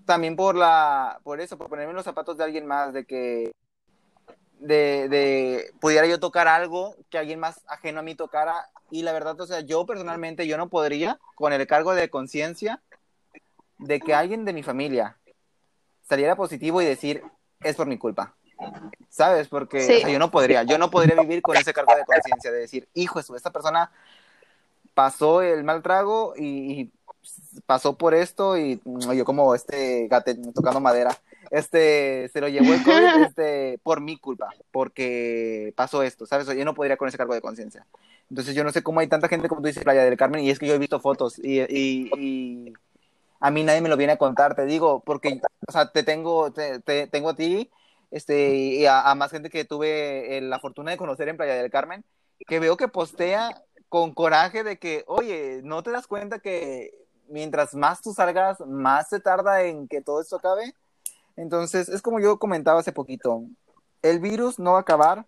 también por la, por eso, por ponerme en los zapatos de alguien más, de que, de, de, pudiera yo tocar algo que alguien más ajeno a mí tocara y la verdad, o sea, yo personalmente, yo no podría con el cargo de conciencia de que alguien de mi familia saliera positivo y decir, es por mi culpa. ¿Sabes? Porque Sí. o sea, yo no podría, yo no podría vivir con ese cargo de conciencia de decir, hijo, eso, esta persona pasó el mal trago y, y pasó por esto y mm, yo como este gate tocando madera, este se lo llevó el COVID este, por mi culpa, porque pasó esto, ¿sabes? Yo no podría con ese cargo de conciencia. Entonces yo no sé cómo hay tanta gente como tú dices, Playa del Carmen, y es que yo he visto fotos y, y, y a mí nadie me lo viene a contar, te digo, porque, o sea, te tengo, te, te- tengo a ti, este, y a, a más gente que tuve eh, la fortuna de conocer en Playa del Carmen, que veo que postea con coraje de que, oye, ¿no te das cuenta que mientras más tú salgas, más se tarda en que todo esto acabe? Entonces, es como yo comentaba hace poquito, el virus no va a acabar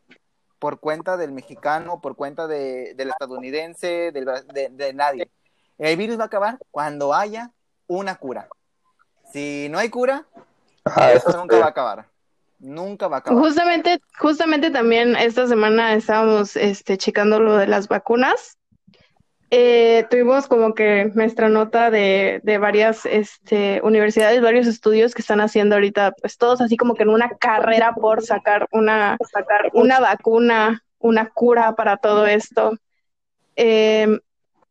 por cuenta del mexicano, por cuenta de, del estadounidense, del de, de nadie. El virus va a acabar cuando haya una cura. Si no hay cura, Ah, esto eso nunca sí. va a acabar. Nunca va a acabar. Justamente, justamente también esta semana estábamos este, checando lo de las vacunas. Eh, tuvimos como que nuestra nota de, de varias este, universidades, varios estudios que están haciendo ahorita, pues todos así como que en una carrera por sacar una, sacar una vacuna, una cura para todo esto. Eh,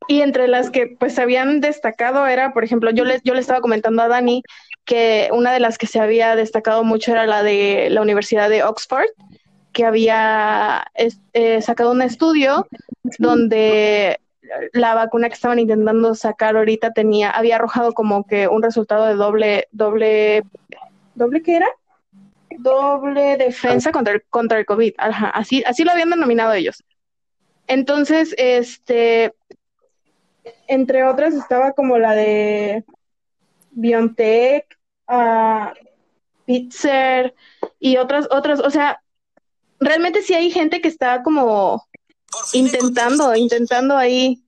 y entre las que pues se habían destacado era, por ejemplo, yo le, yo le estaba comentando a Dani que una de las que se había destacado mucho era la de la Universidad de Oxford, que había eh, sacado un estudio donde la vacuna que estaban intentando sacar ahorita tenía, había arrojado como que un resultado de doble, doble, ¿doble qué era? Doble defensa contra el, contra el COVID. Ajá, así, así lo habían denominado ellos. Entonces, este, entre otras estaba como la de BioNTech, Pfizer y otras, otras, o sea, realmente sí hay gente que está como intentando, intentando ahí,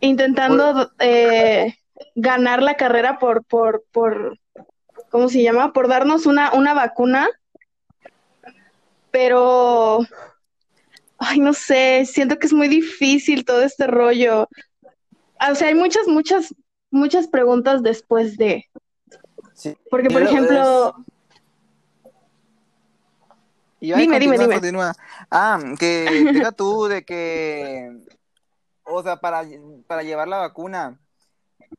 intentando eh, ganar la carrera por, por, por, ¿cómo se llama? Por darnos una, una vacuna, pero, ay, no sé, siento que es muy difícil todo este rollo. O sea, hay muchas, muchas, muchas preguntas después de, Sí. porque por ejemplo, Y Dime, dime, continúa, dime. continúa. Ah, que diga tú de que, o sea, para, para llevar la vacuna,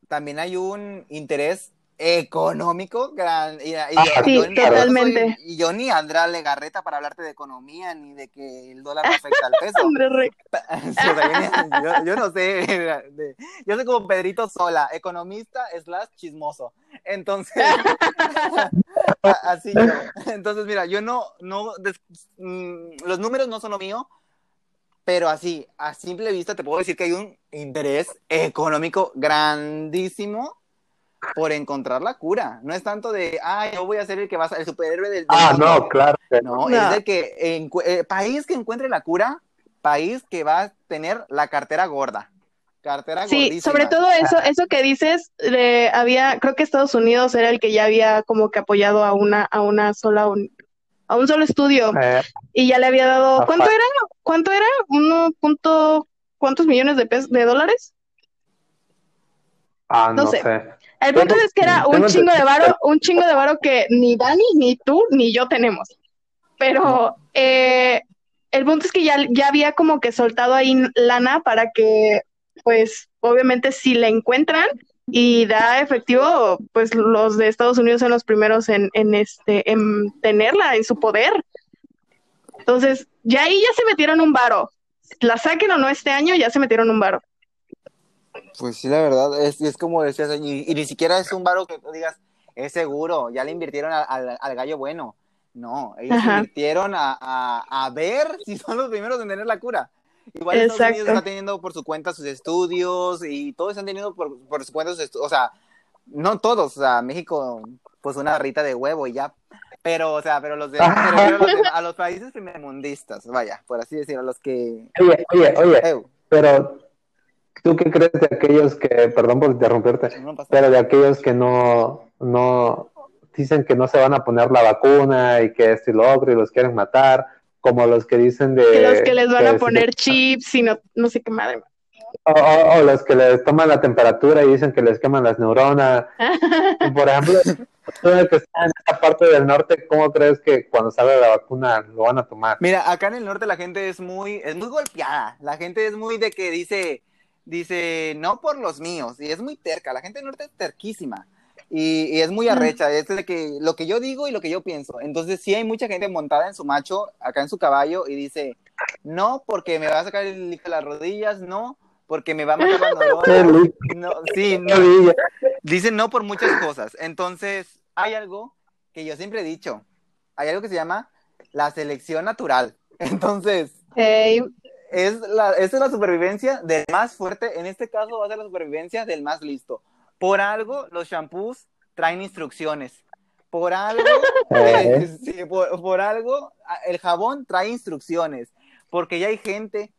también hay un interés económico. Gran, y, y Ah, yo, sí, yo totalmente. soy- y yo ni Andrea Legarreta para hablarte de economía ni de que el dólar afecta al peso. Yo, yo- yo no sé, de- yo soy como Pedrito Sola, economista slash chismoso. Entonces, así yo. Entonces, mira, yo no, no, des- mm, los números no son lo mío, pero así, a simple vista te puedo decir que hay un interés económico grandísimo por encontrar la cura. No es tanto de, ah, yo voy a ser el que va a ser el superhéroe del, del Ah, mundo". no, claro. que No, No. es de que encu- eh, país que encuentre la cura, país que va a tener la cartera gorda. Cartera Sí, gordísima. sobre todo eso, eso que dices, de, había, creo que Estados Unidos era el que ya había como que apoyado a una, a una sola, un- a un solo estudio Eh, y ya le había dado, Ajá. ¿cuánto era? ¿Cuánto era? Uno punto, ¿cuántos millones de pesos, de dólares? ah, No no sé. sé. El punto Tengo- es que era un chingo de varo, un chingo de varo que ni Dani, ni tú, ni yo tenemos. Pero eh, el punto es que ya, ya había como que soltado ahí lana para que, pues, obviamente si la encuentran y da efectivo, pues los de Estados Unidos son los primeros en, en este, en tenerla en su poder. Entonces, ya ahí ya se metieron un varo. La saquen o no este año, ya se metieron un varo. Pues sí, la verdad, es, es como decías, y, y ni siquiera es un varo que tú digas, es seguro, ya le invirtieron al, al- al gallo bueno. No, ellos Ajá. invirtieron a, a- a ver si son los primeros en tener la cura. Igual Estados Unidos Exacto. está teniendo por su cuenta sus estudios y todos están teniendo por, por su cuenta sus estudios. O sea, no todos, o sea, México, pues una rita de huevo y ya. Pero, o sea, pero los de, los, de- a los países primermundistas, vaya, por así decirlo, a los que... Oye, oye, oye, pero ¿tú qué crees de aquellos que, perdón por interrumpirte, no pero de aquellos que no, no, dicen que no se van a poner la vacuna y que esto y lo otro y los quieren matar, como los que dicen de... Que los que les van a si- poner chips y no, no sé qué madre. O, o- o los que les toman la temperatura y dicen que les queman las neuronas. Y, por ejemplo, tú que está en esta parte del norte, ¿cómo crees que cuando salga la vacuna lo van a tomar? Mira, acá en el norte la gente es muy, es muy golpeada. La gente es muy de que dice, dice, no por los míos. Y es muy terca. La gente del norte es terquísima. Y, y es muy arrecha. Es de que lo que yo digo y lo que yo pienso. Entonces sí hay mucha gente montada en su macho, acá en su caballo, y dice, no porque me va a sacar el hijo de las rodillas, no porque me va a matar las neuronas. No, sí, no. Dicen no por muchas cosas. Entonces, hay algo que yo siempre he dicho. Hay algo que se llama la selección natural. Entonces, Ey, es la, esa es la supervivencia del más fuerte. En este caso va a ser la supervivencia del más listo. Por algo, los shampoos traen instrucciones. Por algo, eh, sí, por, por algo, el jabón trae instrucciones. Porque ya hay gente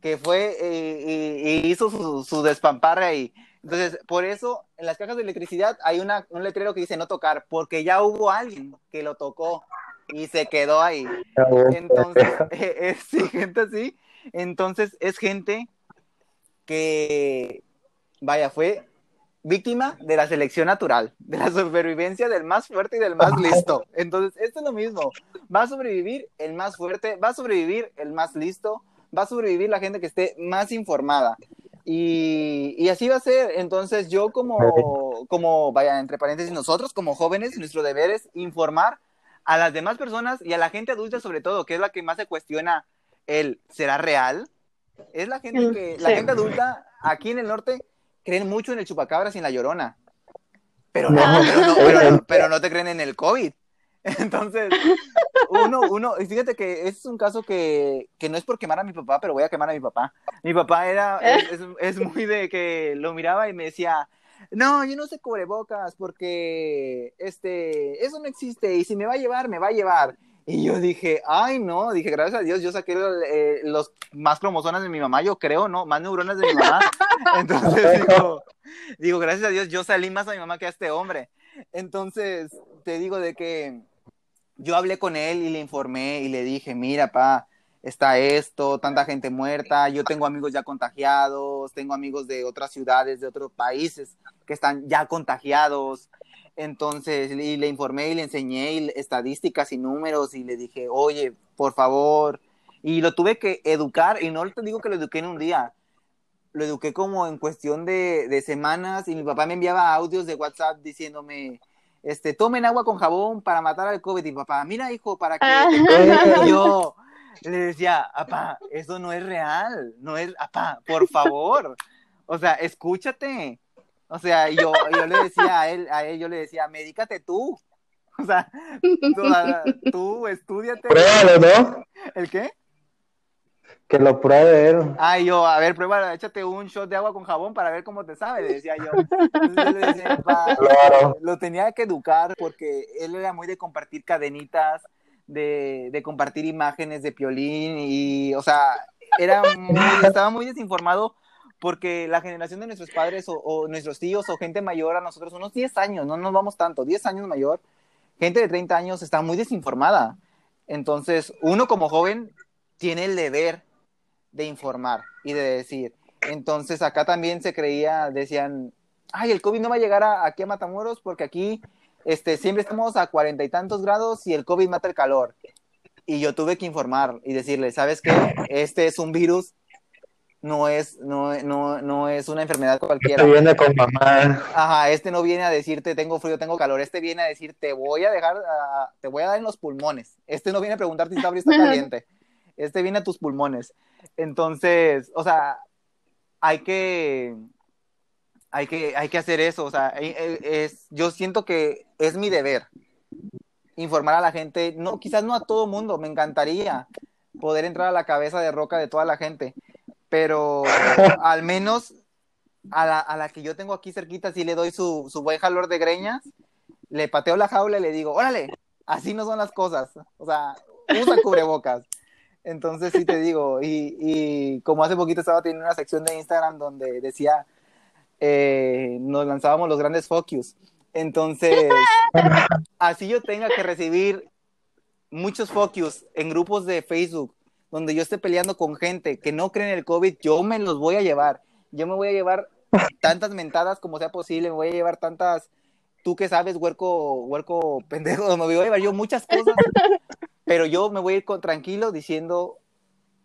que fue eh, y, y hizo su, su despamparre ahí. Entonces, por eso, en las cajas de electricidad hay una, un letrero que dice no tocar, porque ya hubo alguien que lo tocó y se quedó ahí. Entonces, eh, eh, sí, gente así. Entonces, es gente que, vaya, fue víctima de la selección natural, de la supervivencia del más fuerte y del más listo. Entonces, esto es lo mismo. Va a sobrevivir el más fuerte, va a sobrevivir el más listo, va a sobrevivir la gente que esté más informada. Y, y así va a ser. Entonces, yo como, como, vaya, entre paréntesis, nosotros como jóvenes, nuestro deber es informar a las demás personas y a la gente adulta sobre todo, que es la que más se cuestiona el ¿será real? Es la gente Mm, que, la sí. gente adulta aquí en el norte creen mucho en el chupacabras y en la llorona. Pero No. no, pero no, pero, pero no te creen en el COVID. Entonces, uno, uno, fíjate que es un caso que, que no es por quemar a mi papá, pero voy a quemar a mi papá. Mi papá era, es, es- es muy de que lo miraba y me decía, no, yo no sé cubrebocas porque este, eso no existe y si me va a llevar, me va a llevar. Y yo dije, ay, no, dije, gracias a Dios, yo saqué eh, los más cromosomas de mi mamá, yo creo, ¿no? Más neuronas de mi mamá. Entonces digo, digo, gracias a Dios, yo salí más a mi mamá que a este hombre. Entonces, te digo de que yo hablé con él y le informé y le dije, mira, pa, está esto, tanta gente muerta, yo tengo amigos ya contagiados, tengo amigos de otras ciudades, de otros países que están ya contagiados. Entonces, y le informé y le enseñé y- estadísticas y números y le dije, oye, por favor, y lo tuve que educar y no te digo que lo eduqué en un día, lo eduqué como en cuestión de, de semanas y mi papá me enviaba audios de WhatsApp diciéndome, este, tomen agua con jabón para matar al COVID. Y papá, mira hijo, para que Ah. te cuide". Y yo le decía, apá, eso no es real, no es, apá, por favor, o sea, escúchate. O sea, yo, yo le decía a él, a él yo le decía, medícate tú. O sea, tú, tú estudiate. Pruébalo, ¿no? ¿El qué? Que lo pruebe él. Ay, yo, a ver, prueba, échate un shot de agua con jabón para ver cómo te sabe, le decía yo. Yo le decía, "Pa, Claro. lo tenía que educar porque él era muy de compartir cadenitas, de, de compartir imágenes de Piolín y, o sea, era muy, estaba muy desinformado porque la generación de nuestros padres o, nuestros tíos o gente mayor a nosotros, unos 10 años, no nos vamos tanto, 10 años mayor, gente de 30 años está muy desinformada. Entonces, uno como joven tiene el deber de informar y de decir. Entonces, acá también se creía, decían, ay, el COVID no va a llegar a- aquí a Matamoros porque aquí este, siempre estamos a cuarenta y tantos grados y el COVID mata el calor. Y yo tuve que informar y decirle, ¿sabes qué? Este es un virus, no es, no, no, no es una enfermedad cualquiera. Este viene con mamá. Ajá, este no viene a decirte tengo frío, tengo calor, este viene a decir te voy a dejar, te voy a dar en los pulmones. Este no viene a preguntarte si está frío está caliente. Este viene a tus pulmones. Entonces, o sea, hay que, hay que, hay que hacer eso. O sea, eh, eh, es, yo siento que es mi deber informar a la gente, no, quizás no a todo mundo, me encantaría poder entrar a la cabeza de roca de toda la gente, pero al menos a la, a la que yo tengo aquí cerquita, si le doy su, su buen jalor de greñas, le pateo la jaula y le digo, órale, así no son las cosas. O sea, usa cubrebocas. Entonces sí te digo, y, y como hace poquito estaba teniendo una sección de Instagram donde decía, eh, nos lanzábamos los grandes focus. Entonces, así yo tenga que recibir muchos focus en grupos de Facebook donde yo esté peleando con gente que no cree en el COVID, yo me los voy a llevar. Yo me voy a llevar tantas mentadas como sea posible, me voy a llevar tantas, tú que sabes, huerco, huerco pendejo, me voy a llevar yo muchas cosas, pero yo me voy a ir con, tranquilo diciendo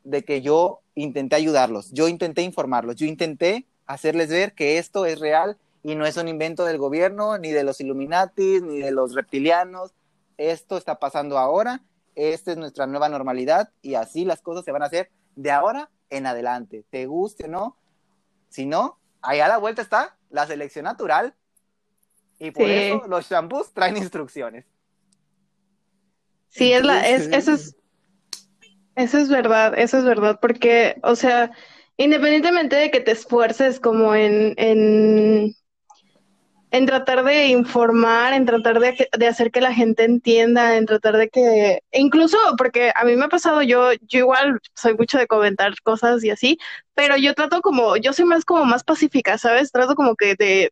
de que yo intenté ayudarlos, yo intenté informarlos, yo intenté hacerles ver que esto es real y no es un invento del gobierno, ni de los Illuminatis, ni de los reptilianos. Esto está pasando ahora, esta es nuestra nueva normalidad y así las cosas se van a hacer de ahora en adelante, te guste o no. Si no, allá a la vuelta está la selección natural y por Sí. eso los shampoos traen instrucciones. Sí, es la, es, eso es, eso es verdad, eso es verdad, porque, o sea, independientemente de que te esfuerces como en, en, en tratar de informar, en tratar de, de hacer que la gente entienda, en tratar de que, e incluso porque a mí me ha pasado, yo, yo igual soy mucho de comentar cosas y así, pero yo trato como, yo soy más como más pacífica, ¿sabes? Trato como que de,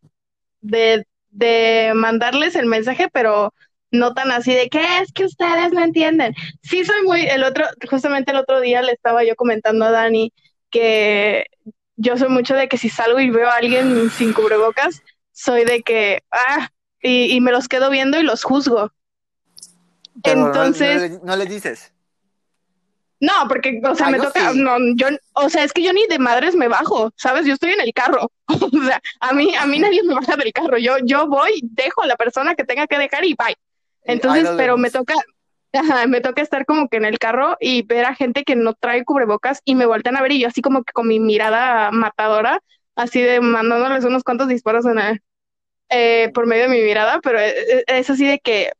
de, de mandarles el mensaje, pero no tan así de que es que ustedes no entienden. Sí soy muy, el otro, justamente el otro día le estaba yo comentando a Dani que yo soy mucho de que si salgo y veo a alguien sin cubrebocas, soy de que, ah, y, y me los quedo viendo y los juzgo. Pero Entonces, no, no les dices. no, porque, o sea, Ah, me toca, sí. no, yo, o sea, es que yo ni de madres me bajo, ¿sabes? Yo estoy en el carro, o sea, a mí, a mí nadie me baja del carro, yo, yo voy, dejo a la persona que tenga que dejar y bye. Entonces, pero me toca, ajá, me toca estar como que en el carro y ver a gente que no trae cubrebocas y me voltean a ver y yo así como que con mi mirada matadora, así de mandándoles unos cuantos disparos en el- eh, por medio de mi mirada, pero es, es así de que,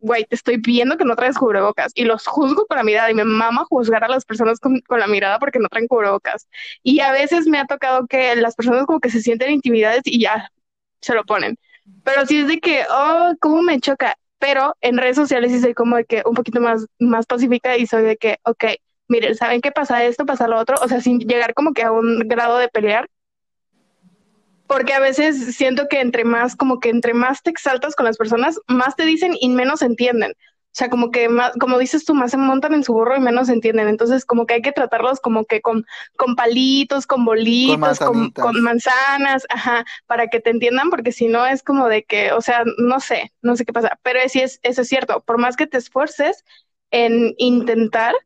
güey, te estoy viendo que no traes cubrebocas y los juzgo con la mirada y me mama juzgar a las personas con, con la mirada porque no traen cubrebocas. Y a veces me ha tocado que las personas como que se sienten intimidadas y ya se lo ponen. Pero sí es de que, oh, cómo me choca. Pero en redes sociales sí soy como de que un poquito más, más pacífica y soy de que, ok, miren, ¿saben qué pasa esto, pasa lo otro? O sea, sin llegar como que a un grado de pelear. Porque a veces siento que entre más, como que entre más te exaltas con las personas, más te dicen y menos entienden. O sea, como que más, como dices tú, más se montan en su burro y menos entienden. Entonces, como que hay que tratarlos como que con, con palitos, con bolitos, con, con manzanas, ajá, para que te entiendan, porque si no es como de que, o sea, no sé, no sé qué pasa. Pero sí es, eso es cierto, por más que te esfuerces en intentar,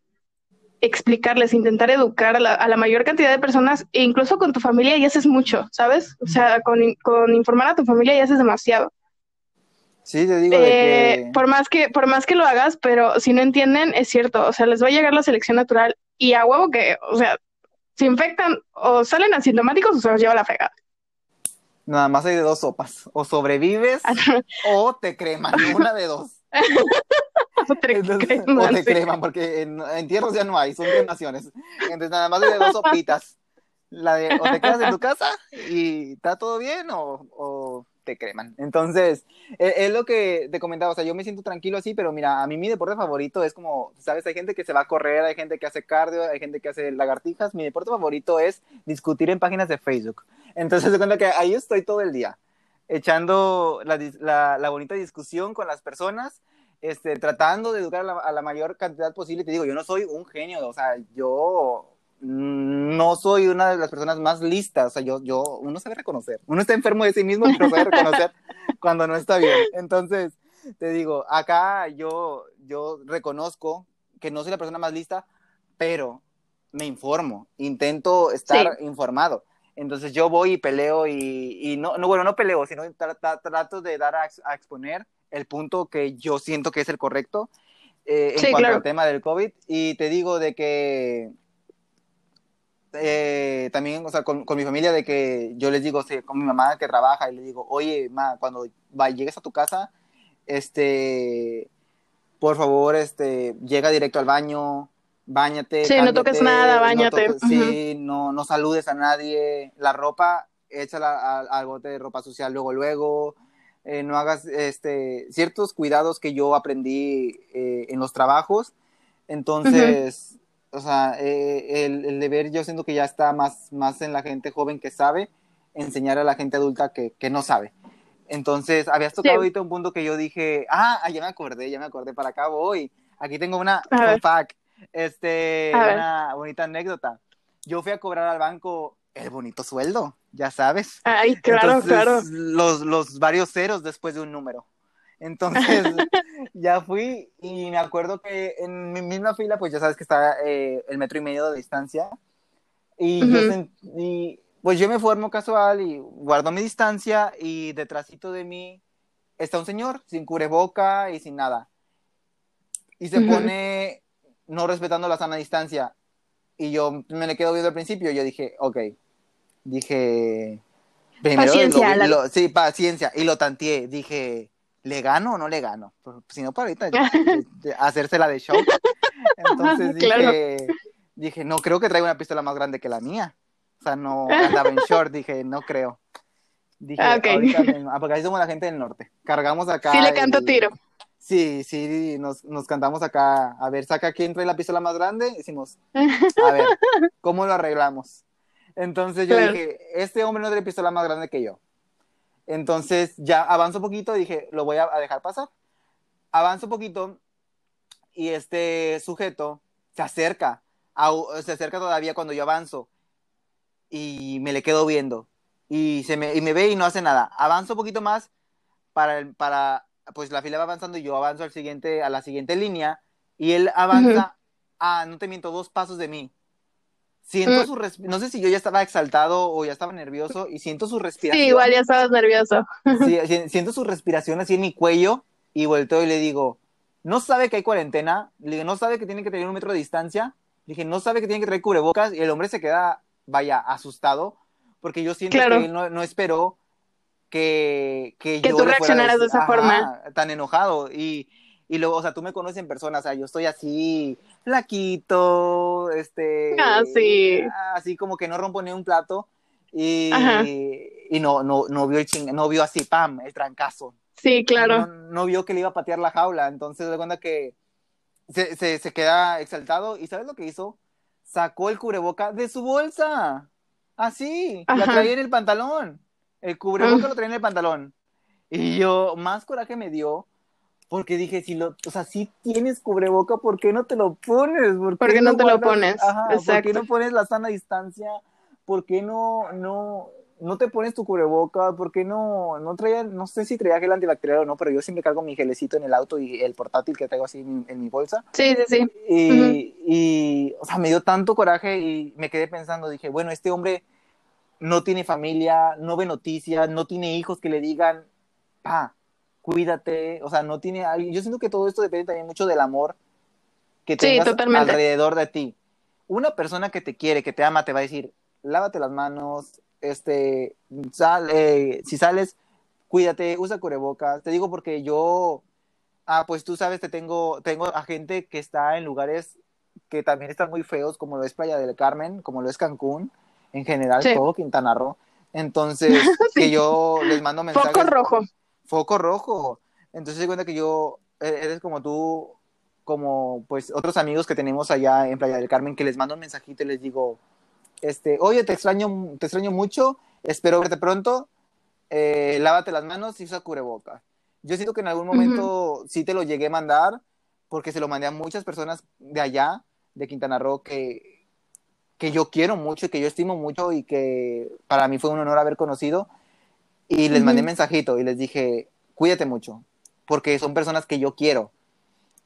explicarles, intentar educar a la, a la mayor cantidad de personas, e incluso con tu familia ya haces mucho, ¿sabes? O sea, con, con informar a tu familia ya haces demasiado. Sí, te digo Eh, de que... por más que, por más que lo hagas, pero si no entienden, es cierto, o sea, les va a llegar la selección natural y a huevo que, o sea, se infectan o salen asintomáticos o se los lleva la fregada. Nada más hay de dos sopas. O sobrevives o te creman. Una de dos. Entonces, o te creman, porque en entierros ya no hay, son cremaciones. Entonces nada más de dos sopitas. La de o te quedas en tu casa y está todo bien o, o te creman. Entonces, es, es lo que te comentaba, o sea, yo me siento tranquilo así, pero mira, a mí mi deporte favorito es como, ¿sabes? Hay gente que se va a correr, hay gente que hace cardio, hay gente que hace lagartijas. Mi deporte favorito es discutir en páginas de Facebook. Entonces, se cuenta que ahí estoy todo el día, echando la, la, la bonita discusión con las personas, este, tratando de educar a la, a la mayor cantidad posible. Te digo, yo no soy un genio, o sea, yo no soy una de las personas más listas, o sea, yo, yo, uno sabe reconocer, uno está enfermo de sí mismo, pero sabe reconocer cuando no está bien. Entonces, te digo, acá yo, yo reconozco que no soy la persona más lista, pero me informo, intento estar informado. Entonces yo voy y peleo y, y no, no, bueno, no peleo, sino tra- tra- trato de dar a, a exponer el punto que yo siento que es el correcto eh, en Sí, cuanto claro. al tema del COVID. Y te digo de que eh, también, o sea, con, con mi familia, de que yo les digo, sí, con mi mamá que trabaja, y le digo, oye, ma, cuando va, llegues a tu casa, este, por favor, este, llega directo al baño, bañate. Sí, no toques nada, no bañate. toques- sí, no, no saludes a nadie. La ropa, échala al, al bote de ropa social luego, luego. Eh, no hagas este, ciertos cuidados que yo aprendí eh, en los trabajos. Entonces, o sea, eh, el, el deber yo siento que ya está más, más en la gente joven que sabe, enseñar a la gente adulta que, que no sabe. Entonces, habías tocado Sí. ahorita un punto que yo dije, ah, ah, ya me acordé, ya me acordé, para acá voy. Aquí tengo una fun fact, este, una bonita anécdota. Yo fui a cobrar al banco el bonito sueldo, ya sabes. Ay, claro, Entonces, claro. Los, los varios ceros después de un número. Entonces, ya fui y me acuerdo que en mi misma fila, pues ya sabes que está eh, el metro y medio de distancia. Y yo Ujú. sen- y, pues yo me formo casual y guardo mi distancia y detrásito de mí está un señor sin cubreboca y sin nada. Y se Ujú. pone no respetando la sana distancia. Y yo me le quedo viendo al principio. Yo dije, ok. Dije. Primero Paciencia, lo- la- lo- sí, paciencia. Y lo tanteé. Dije, ¿le gano o no le gano? Pues, si no, para ahorita de- de hacérsela de show. Entonces dije, Claro. dije, no creo que traiga una pistola más grande que la mía. O sea, no andaba en short. Dije, no creo. Dije, Ah, ok. ahorita ah, porque ahí somos la gente del norte. Cargamos acá. Sí le canto el- tiro. Sí, sí, nos, nos cantamos acá. A ver, saca quién trae la pistola más grande. Decimos, a ver, ¿cómo lo arreglamos? Entonces yo Claro. dije, este hombre no tiene pistola más grande que yo. Entonces ya avanzo un poquito, dije, lo voy a, a dejar pasar. Avanzo un poquito y este sujeto se acerca, se acerca todavía cuando yo avanzo y me le quedo viendo y, se me, y me ve y no hace nada. Avanzo un poquito más para, el- para, pues la fila va avanzando y yo avanzo al siguiente, a la siguiente línea y él avanza, a, no te miento, dos pasos de mí. Siento Mm. su resp- no sé si yo ya estaba exaltado o ya estaba nervioso y siento su respiración. Sí, igual ya estabas nervioso. Sí, si- siento su respiración así en mi cuello y volteo y le digo, ¿no sabe que hay cuarentena? Le digo, ¿no sabe que tiene que tener un metro de distancia? Le dije, ¿no sabe que tiene que traer cubrebocas? Y el hombre se queda, vaya, asustado, porque yo siento Claro. que él no, no esperó que, que, Que yo tú le fuera a reaccionaras de esa forma. Tan enojado. Y, y luego, o sea, tú me conoces en persona, o sea, yo estoy así, flaquito, este... Ah, sí. Así como que no rompo ni un plato. Y, y no, no, no vio el ching, no vio así, pam, el trancazo. Sí, claro. No, no vio que le iba a patear la jaula, entonces de cuenta que se, se, se queda exaltado y ¿sabes lo que hizo? Sacó el cubreboca de su bolsa. Así, la traía en el pantalón. El cubreboca lo traía en el pantalón. Y yo, más coraje me dio, porque dije, si lo, o sea, si tienes cubreboca, ¿por qué no te lo pones? ¿Por ¿Por qué no te lo guardas- pones? Ajá, ¿por qué Exacto. no pones la sana distancia? ¿Por qué no, no, no te pones tu cubreboca, ¿por qué no? No traía, no sé si traía gel antibacterial o no, pero yo siempre cargo mi gelecito en el auto y el portátil que traigo así en, en mi bolsa. Sí, sí, sí. Y, Ujú. y, o sea, me dio tanto coraje y me quedé pensando, dije, bueno, este hombre no tiene familia, no ve noticias, no tiene hijos que le digan, pa, cuídate, o sea, no tiene alguien. Yo siento que todo esto depende también mucho del amor que Sí, tengas totalmente. alrededor de ti. Una persona que te quiere, que te ama, te va a decir, lávate las manos, este, sal, eh, si sales, cuídate, usa cubrebocas. Te digo porque yo, ah, pues tú sabes, te tengo, tengo a gente que está en lugares que también están muy feos, como lo es Playa del Carmen, como lo es Cancún, en general, Sí. todo Quintana Roo. Entonces, Sí. que yo les mando mensajes. Foco rojo. Foco rojo. Entonces se cuenta que yo, e- eres como tú, como pues otros amigos que tenemos allá en Playa del Carmen, que les mando un mensajito y les digo, este, oye, te extraño, te extraño mucho, espero verte pronto, eh, lávate las manos y usa cubrebocas. Yo siento que en algún momento sí te lo llegué a mandar, porque se lo mandé a muchas personas de allá, de Quintana Roo, que, que yo quiero mucho y que yo estimo mucho y que para mí fue un honor haber conocido. Y les mandé Ujú. mensajito y les dije, cuídate mucho, porque son personas que yo quiero.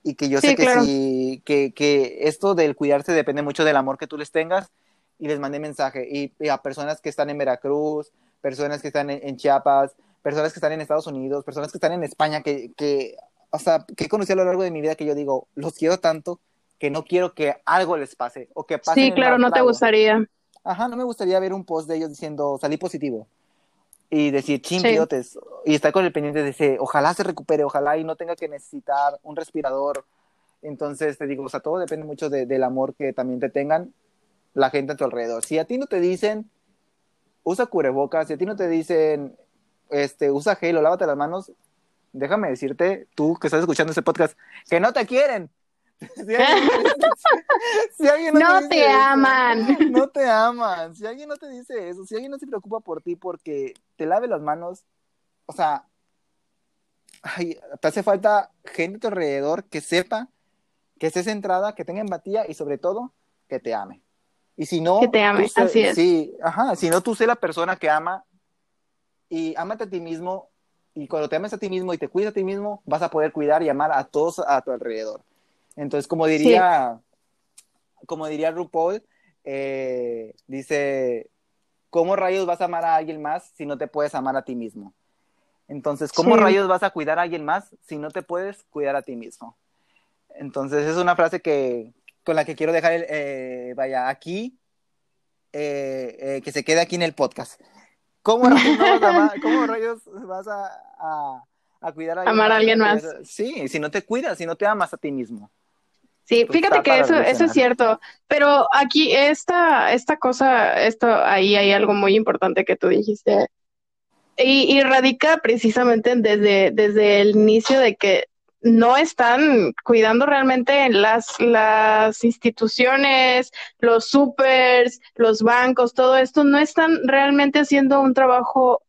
Y que yo Sí, sé que, claro. si, que, que esto del cuidarse depende mucho del amor que tú les tengas. Y les mandé mensaje. Y, y a personas que están en Veracruz, personas que están en, en Chiapas, personas que están en Estados Unidos, personas que están en España, que, que, o sea, que he conocido a lo largo de mi vida que yo digo, los quiero tanto que no quiero que algo les pase o que pasen Sí, claro, no te gustaría. Ajá, no me gustaría ver un post de ellos diciendo salí positivo y decir Sí. chimpiotes y estar con el pendiente de ese, ojalá se recupere, ojalá y no tenga que necesitar un respirador. Entonces te digo, o sea, todo depende mucho de- del amor que también te tengan la gente a tu alrededor. Si a ti no te dicen usa cubrebocas, si a ti no te dicen este usa gel o lávate las manos, déjame decirte, tú que estás escuchando este podcast, que no te quieren. Si alguien, si alguien No dice te eso, aman. no te aman. Si alguien no te dice eso, si alguien no se preocupa por ti porque te lave las manos, o sea, ay, te hace falta gente a tu alrededor que sepa, que esté centrada, que tenga empatía y sobre todo que te ame. Y si no, Que te ame, sé- así es. Sí, ajá, si no, tú sé la persona que ama y ámate a ti mismo. Y cuando te ames a ti mismo y te cuidas a ti mismo, vas a poder cuidar y amar a todos a tu alrededor. Entonces, como diría, como diría RuPaul, eh, dice, ¿cómo rayos vas a amar a alguien más si no te puedes amar a ti mismo? Entonces, ¿cómo Sí. rayos vas a cuidar a alguien más si no te puedes cuidar a ti mismo? Entonces, es una frase que, con la que quiero dejar, el, eh, vaya, aquí, eh, eh, que se quede aquí en el podcast. ¿Cómo rayos, no vas a amar- cómo rayos vas a, a- a cuidar a alguien Amar a alguien más. Sí, si no te cuidas, si no te amas a ti mismo. Sí, Pues fíjate que eso, eso es cierto, pero aquí esta, esta cosa, esto, ahí hay algo muy importante que tú dijiste. Y, y radica precisamente desde, desde el inicio de que no están cuidando realmente las, las instituciones, los supers, los bancos, todo esto, no están realmente haciendo un trabajo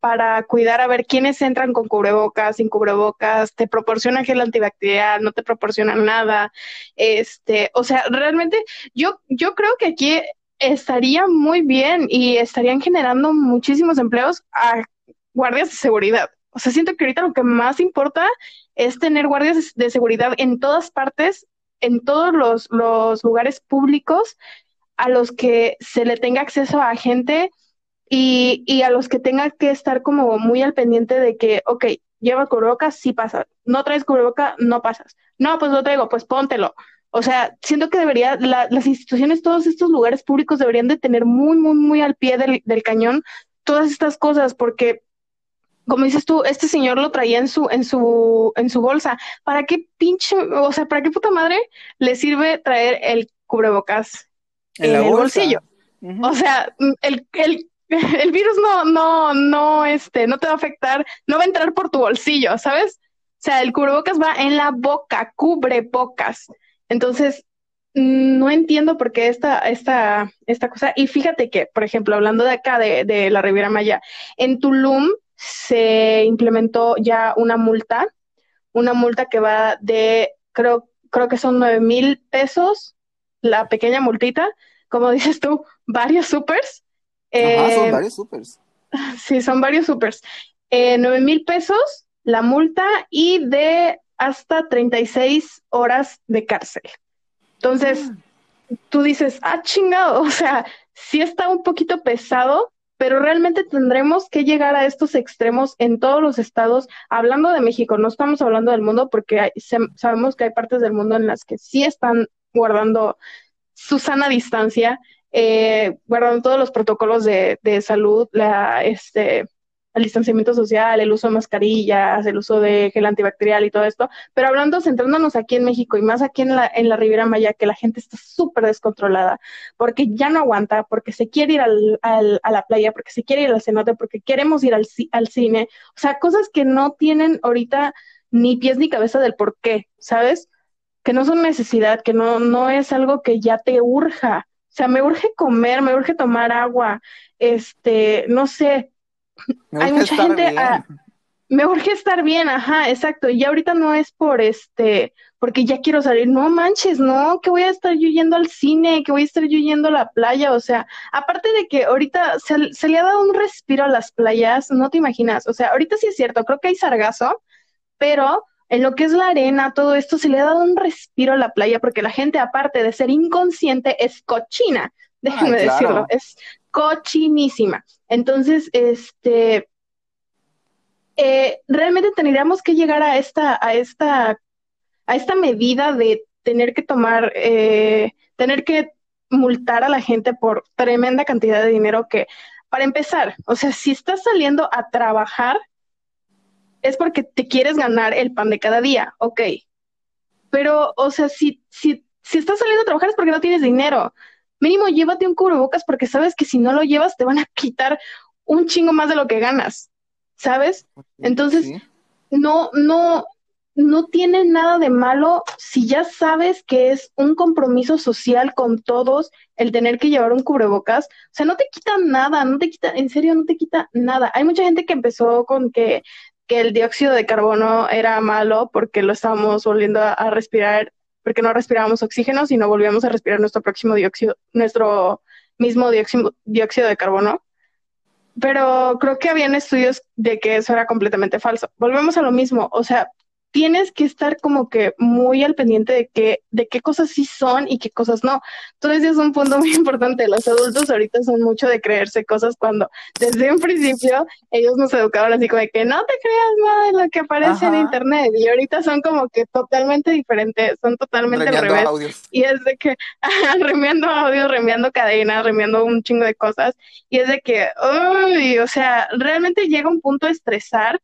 para cuidar a ver quiénes entran con cubrebocas, sin cubrebocas, te proporcionan gel antibacterial, no te proporcionan nada. Este, o sea, realmente yo, yo creo que aquí estaría muy bien y estarían generando muchísimos empleos a guardias de seguridad. O sea, siento que ahorita lo que más importa es tener guardias de seguridad en todas partes, en todos los, los lugares públicos a los que se le tenga acceso a gente y, y a los que tenga que estar como muy al pendiente de que, ok, lleva cubrebocas, sí pasa. No traes cubreboca, no pasas. No, pues lo traigo, pues póntelo. O sea, siento que debería, la, las instituciones, todos estos lugares públicos deberían de tener muy, muy, muy al pie del, del cañón todas estas cosas, porque como dices tú, este señor lo traía en su, en su, en su bolsa. ¿Para qué pinche, o sea, para qué puta madre le sirve traer el cubrebocas en, el bolsa. bolsillo? O sea, el, el, el virus no, no, no, este, no te va a afectar, no va a entrar por tu bolsillo, ¿sabes? O sea, el cubrebocas va en la boca, cubre bocas. Entonces, no entiendo por qué esta, esta, esta cosa. Y fíjate que, por ejemplo, hablando de acá, de, de la Riviera Maya, en Tulum se implementó ya una multa, una multa que va de, creo, creo que son nueve mil pesos, la pequeña multita, como dices tú, varios supers Ajá, son Eh, varios supers. Sí, son varios supers. Eh, 9 mil pesos la multa y de hasta 36 horas de cárcel. Entonces, tú dices, ah, chingado, o sea, sí está un poquito pesado, pero realmente tendremos que llegar a estos extremos en todos los estados. Hablando de México, no estamos hablando del mundo porque hay- se- sabemos que hay partes del mundo en las que sí están guardando su sana distancia, eh, guardando todos los protocolos de, de salud, la, este, el distanciamiento social, el uso de mascarillas, el uso de gel antibacterial y todo esto. Pero hablando, centrándonos aquí en México y más aquí en la, en la Riviera Maya, que la gente está súper descontrolada porque ya no aguanta, porque se quiere ir al, al- a la playa, porque se quiere ir al cenote, porque queremos ir al, al cine. O sea, cosas que no tienen ahorita ni pies ni cabeza del por qué, ¿sabes? Que no son necesidad, que no, no es algo que ya te urja. O sea, me urge comer, me urge tomar agua, este, no sé, Me hay mucha gente, ah, me urge estar bien, ajá, exacto. Y ahorita no es por este, porque ya quiero salir, no manches, no, que voy a estar yo yendo al cine, que voy a estar yo yendo a la playa, o sea, aparte de que ahorita se, se le ha dado un respiro a las playas, no te imaginas, o sea, ahorita sí es cierto, creo que hay sargazo, pero en lo que es la arena, todo esto se le ha dado un respiro a la playa porque la gente, aparte de ser inconsciente, es cochina, déjenme claro. decirlo, es cochinísima. Entonces, este, eh, realmente tendríamos que llegar a esta, a esta, a esta medida de tener que tomar, eh, tener que multar a la gente por tremenda cantidad de dinero que, para empezar, o sea, si estás saliendo a trabajar, es porque te quieres ganar el pan de cada día, ok. Pero, o sea, si, si, si estás saliendo a trabajar es porque no tienes dinero. Mínimo llévate un cubrebocas porque sabes que si no lo llevas te van a quitar un chingo más de lo que ganas, ¿sabes? Entonces, Sí. no, no, no tiene nada de malo si ya sabes que es un compromiso social con todos el tener que llevar un cubrebocas. O sea, no te quita nada, no te quita, en serio, no te quita nada. Hay mucha gente que empezó con que, que el dióxido de carbono era malo porque lo estábamos volviendo a, respirar, porque no respirábamos oxígeno, sino volvíamos a respirar nuestro próximo dióxido, nuestro mismo dióxido, dióxido de carbono pero creo que habían estudios de que eso era completamente falso. Volvemos a lo mismo, o sea, tienes que estar como que muy al pendiente de qué, de qué cosas sí son y qué cosas no. Entonces es un punto muy importante. Los adultos ahorita son mucho de creerse cosas cuando desde un principio ellos nos educaban así como de que no te creas nada de lo que aparece en internet y ahorita son como que totalmente diferentes, son totalmente al revés. audios. Y es de que remiando audio, remiando cadenas, remiando un chingo de cosas. Y es de que, uy, o sea, realmente llega un punto de estresar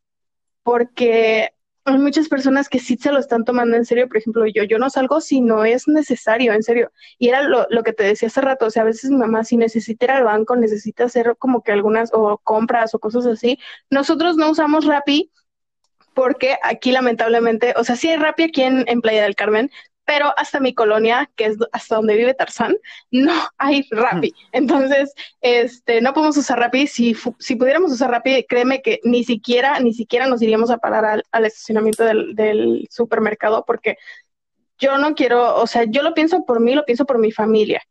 porque hay muchas personas que sí se lo están tomando en serio. Por ejemplo, yo, yo no salgo si no es necesario, en serio. Y era lo, lo que te decía hace rato. O sea, a veces mi mamá, si necesita ir al banco, necesita hacer como que algunas o compras o cosas así. Nosotros no usamos Rappi porque aquí lamentablemente, o sea, sí hay Rappi aquí en, en Playa del Carmen, pero hasta mi colonia, que es hasta donde vive Tarzán, no hay Rappi. Entonces, este, no podemos usar Rappi. Si, si pudiéramos usar Rappi, créeme que ni siquiera, ni siquiera nos iríamos a parar al, al estacionamiento del, del supermercado, porque yo no quiero, o sea, yo lo pienso por mí, lo pienso por mi familia.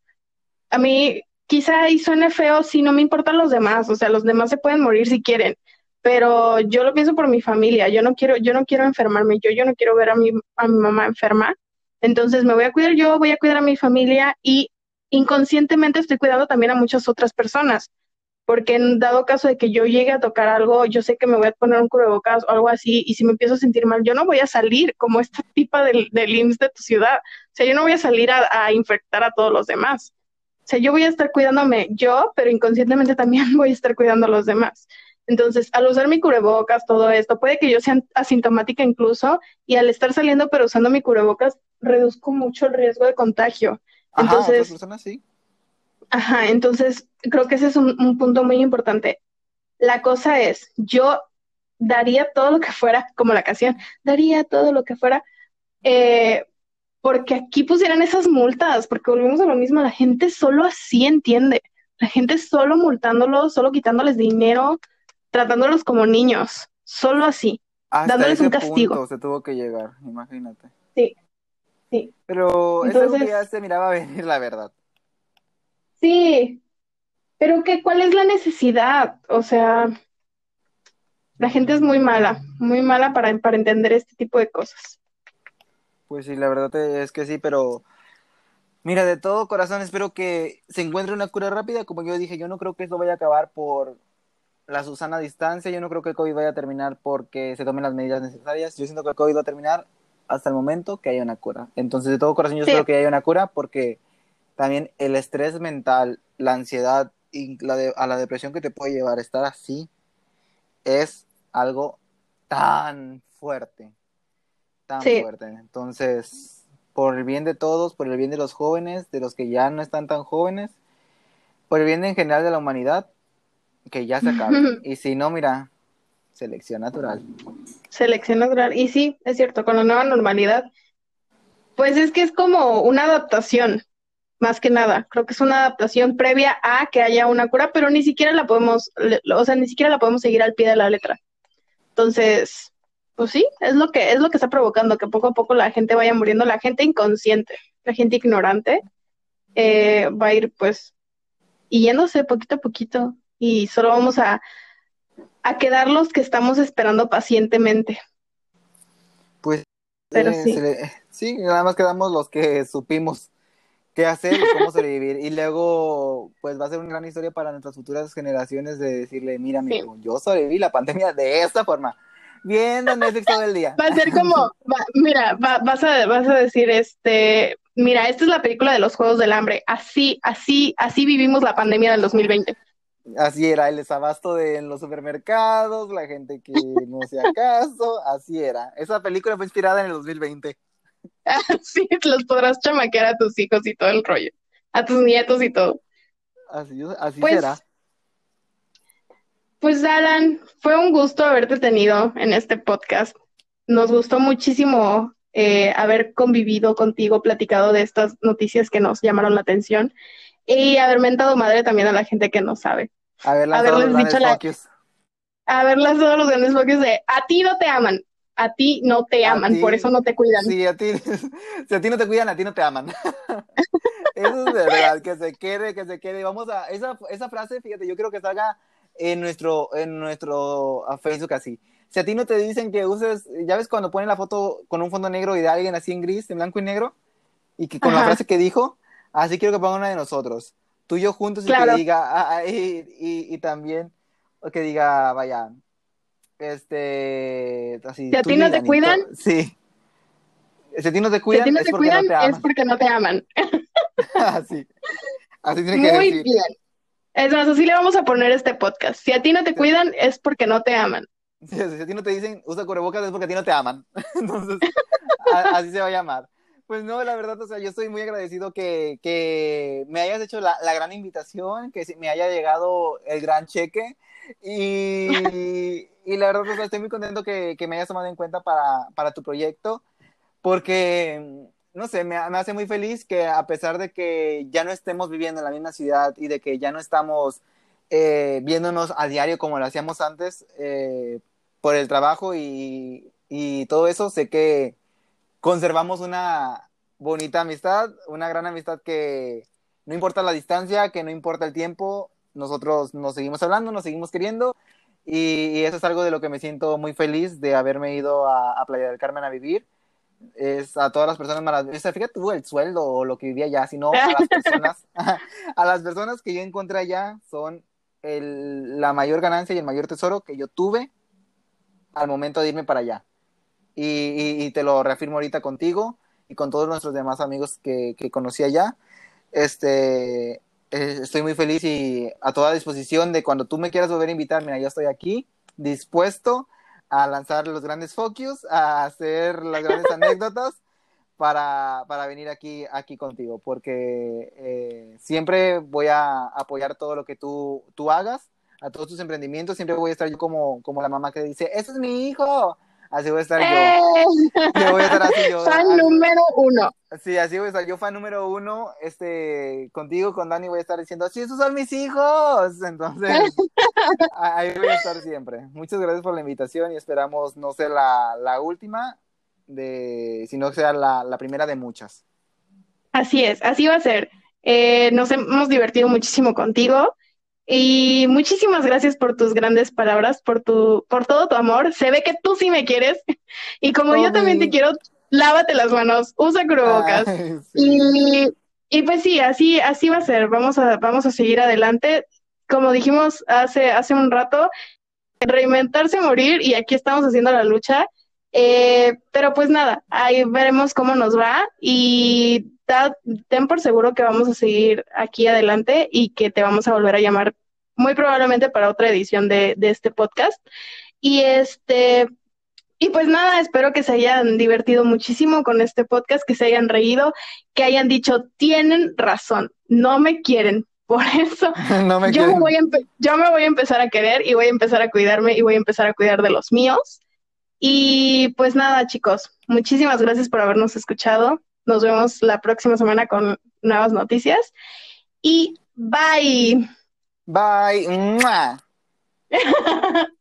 A mí, quizá y suene feo si no me importan los demás, o sea, los demás se pueden morir si quieren, pero yo lo pienso por mi familia, yo no quiero, yo no quiero enfermarme, yo, yo no quiero ver a mi, a mi mamá enferma, entonces me voy a cuidar yo, voy a cuidar a mi familia y inconscientemente estoy cuidando también a muchas otras personas, porque en dado caso de que yo llegue a tocar algo, yo sé que me voy a poner un cubrebocas o algo así, y si me empiezo a sentir mal, yo no voy a salir como esta tipa del, del IMSS de tu ciudad, o sea, yo no voy a salir a, a infectar a todos los demás. O sea, yo voy a estar cuidándome yo, pero inconscientemente también voy a estar cuidando a los demás. Entonces, al usar mi cubrebocas, todo esto, puede que yo sea asintomática incluso, y al estar saliendo pero usando mi cubrebocas, reduzco mucho el riesgo de contagio. Ajá, otras Entonces, personas sí. Ajá, entonces creo que ese es un, un punto muy importante. La cosa es, yo daría todo lo que fuera, como la canción, daría todo lo que fuera, eh, porque aquí pusieran esas multas, porque volvemos a lo mismo, la gente solo así entiende, la gente solo multándolos, solo quitándoles dinero, tratándolos como niños, solo así. Hasta dándoles ese un castigo. punto se tuvo que llegar, imagínate. Sí, sí. Pero Entonces- ya se miraba venir, la verdad. Sí, Pero que, ¿cuál es la necesidad? O sea, la gente es muy mala, muy mala para, para entender este tipo de cosas. Pues sí, la verdad es que sí, pero mira, de todo corazón espero que se encuentre una cura rápida. Como yo dije, yo no creo que esto vaya a acabar por la Susana distancia, yo no creo que el COVID vaya a terminar porque se tomen las medidas necesarias. Yo siento que el COVID va a terminar hasta el momento que haya una cura. Entonces, de todo corazón yo Sí. espero que haya una cura porque también el estrés mental, la ansiedad y la de- a la depresión que te puede llevar a estar así es algo tan fuerte, tan Sí. fuerte. Entonces, por el bien de todos, por el bien de los jóvenes, de los que ya no están tan jóvenes, por el bien en general de la humanidad, que ya se acabe. y si no, mira, selección natural. Selección natural. Y sí, es cierto, con la nueva normalidad, pues es que es como una adaptación, más que nada. Creo que es una adaptación previa a que haya una cura, pero ni siquiera la podemos, o sea, ni siquiera la podemos seguir al pie de la letra. Entonces, pues sí, es lo que es lo que está provocando que poco a poco la gente vaya muriendo, la gente inconsciente, la gente ignorante eh, va a ir pues yéndose poquito a poquito y solo vamos a a quedar los que estamos esperando pacientemente. Pues, Pero eh, sí. le- sí, nada más quedamos los que supimos qué hacer y cómo sobrevivir. Y luego, pues va a ser una gran historia para nuestras futuras generaciones de decirle, mira, amigo, yo sobreviví la pandemia de esta forma, viendo Netflix todo el día. Va a ser como, va- mira, va- vas a, vas a decir, este, mira, esta es la película de los Juegos del Hambre. Así, así, así vivimos la pandemia del 2020. Así era, el desabasto de en los supermercados, la gente que no hacía caso, así era. Esa película fue inspirada en el 2020. Así los podrás chamaquear a tus hijos y todo el rollo, a tus nietos y todo. Así, así Pues, será. Pues Alan, fue un gusto haberte tenido en este podcast. Nos gustó muchísimo eh, haber convivido contigo, platicado de estas noticias que nos llamaron la atención y haber mentado madre también a la gente que no sabe. A ver, lanzado haberles los grandes dicho la- focus. Haberlas todos los grandes bloques de a ti no te aman, a ti no te aman, por eso no te cuidan. Sí, a ti, si a ti no te cuidan, a ti no te aman. Eso es verdad, que se quede, que se quede. Vamos a, esa, esa frase, fíjate, yo creo que salga en nuestro, en nuestro Facebook así. Si a ti no te dicen que uses, ya ves cuando ponen la foto con un fondo negro y de alguien así en gris, en blanco y negro, y que con la frase que dijo, así quiero que pongan una de nosotros. Tú y yo juntos y que diga, ah, ah, y, y, y también que diga, vaya, este, así. Si a ti no te cuidan, Sí. Si a ti no te Si cuidan, ti no es te porque cuidan no te es aman. porque no te aman. así. Así tiene que Muy decir. bien. Es más, así le vamos a poner este podcast. Si a ti no te cuidan es porque no te aman. Si, si a ti no te dicen usa cubrebocas es porque a ti no te aman. Entonces, a- así se va a llamar. Pues no, la verdad, o sea, yo estoy muy agradecido que, que me hayas hecho la, la gran invitación, que me haya llegado el gran cheque. Y, y la verdad, o sea, estoy muy contento que, que me hayas tomado en cuenta para, para tu proyecto, porque, no sé, me, me hace muy feliz que a pesar de que ya no estemos viviendo en la misma ciudad y de que ya no estamos eh, viéndonos a diario como lo hacíamos antes, eh, por el trabajo y, y todo eso, sé que conservamos una bonita amistad, una gran amistad que no importa la distancia, que no importa el tiempo, nosotros nos seguimos hablando, nos seguimos queriendo y, y eso es algo de lo que me siento muy feliz de haberme ido a, a Playa del Carmen a vivir. Es a todas las personas maravillosas. Fíjate tú el sueldo o lo que vivía allá, sino a las personas, a las personas que yo encontré allá son el- la mayor ganancia y el mayor tesoro que yo tuve al momento de irme para allá. Y, y- y te lo reafirmo ahorita contigo y con todos nuestros demás amigos que, que conocí allá. Este, eh, estoy muy feliz y a toda disposición de cuando tú me quieras volver a invitar, mira, yo estoy aquí, dispuesto a lanzar los grandes focus, a hacer las grandes anécdotas para, para venir aquí, aquí contigo, porque eh, siempre voy a apoyar todo lo que tú, tú hagas, a todos tus emprendimientos, siempre voy a estar yo como, como la mamá que dice, ese es mi hijo, así voy a estar yo. ¡Eh! Yo voy a estar así yo. Fan así- número uno. Sí, así voy a estar. Yo fan número uno, este, contigo, con Dani, voy a estar diciendo, sí, esos son mis hijos. Entonces, ahí voy a estar siempre. Muchas gracias por la invitación y esperamos no ser la, la última, de, sino que sea la, la primera de muchas. Así es, así va a ser. Eh, nos hemos divertido muchísimo contigo Y muchísimas gracias por tus grandes palabras, por tu, por todo tu amor. Se ve que tú sí me quieres. Y como yo también te quiero, lávate las manos, usa cubrebocas. Ay, sí. Y, y pues sí, así, así va a ser. Vamos a, vamos a seguir adelante. Como dijimos hace, hace un rato, reinventarse, morir, y aquí estamos haciendo la lucha. Eh, pero pues nada, ahí veremos cómo nos va y ten por seguro que vamos a seguir aquí adelante y que te vamos a volver a llamar muy probablemente para otra edición de, de este podcast. Y este, y pues nada, espero que se hayan divertido muchísimo con este podcast, que se hayan reído, que hayan dicho, tienen razón, no me quieren. Por eso No me yo me quieren. voy a empe- yo me voy a empezar a querer y voy a empezar a cuidarme y voy a empezar a cuidar de los míos. Y pues nada, chicos, muchísimas gracias por habernos escuchado. Nos vemos la próxima semana con nuevas noticias. Y bye. Bye.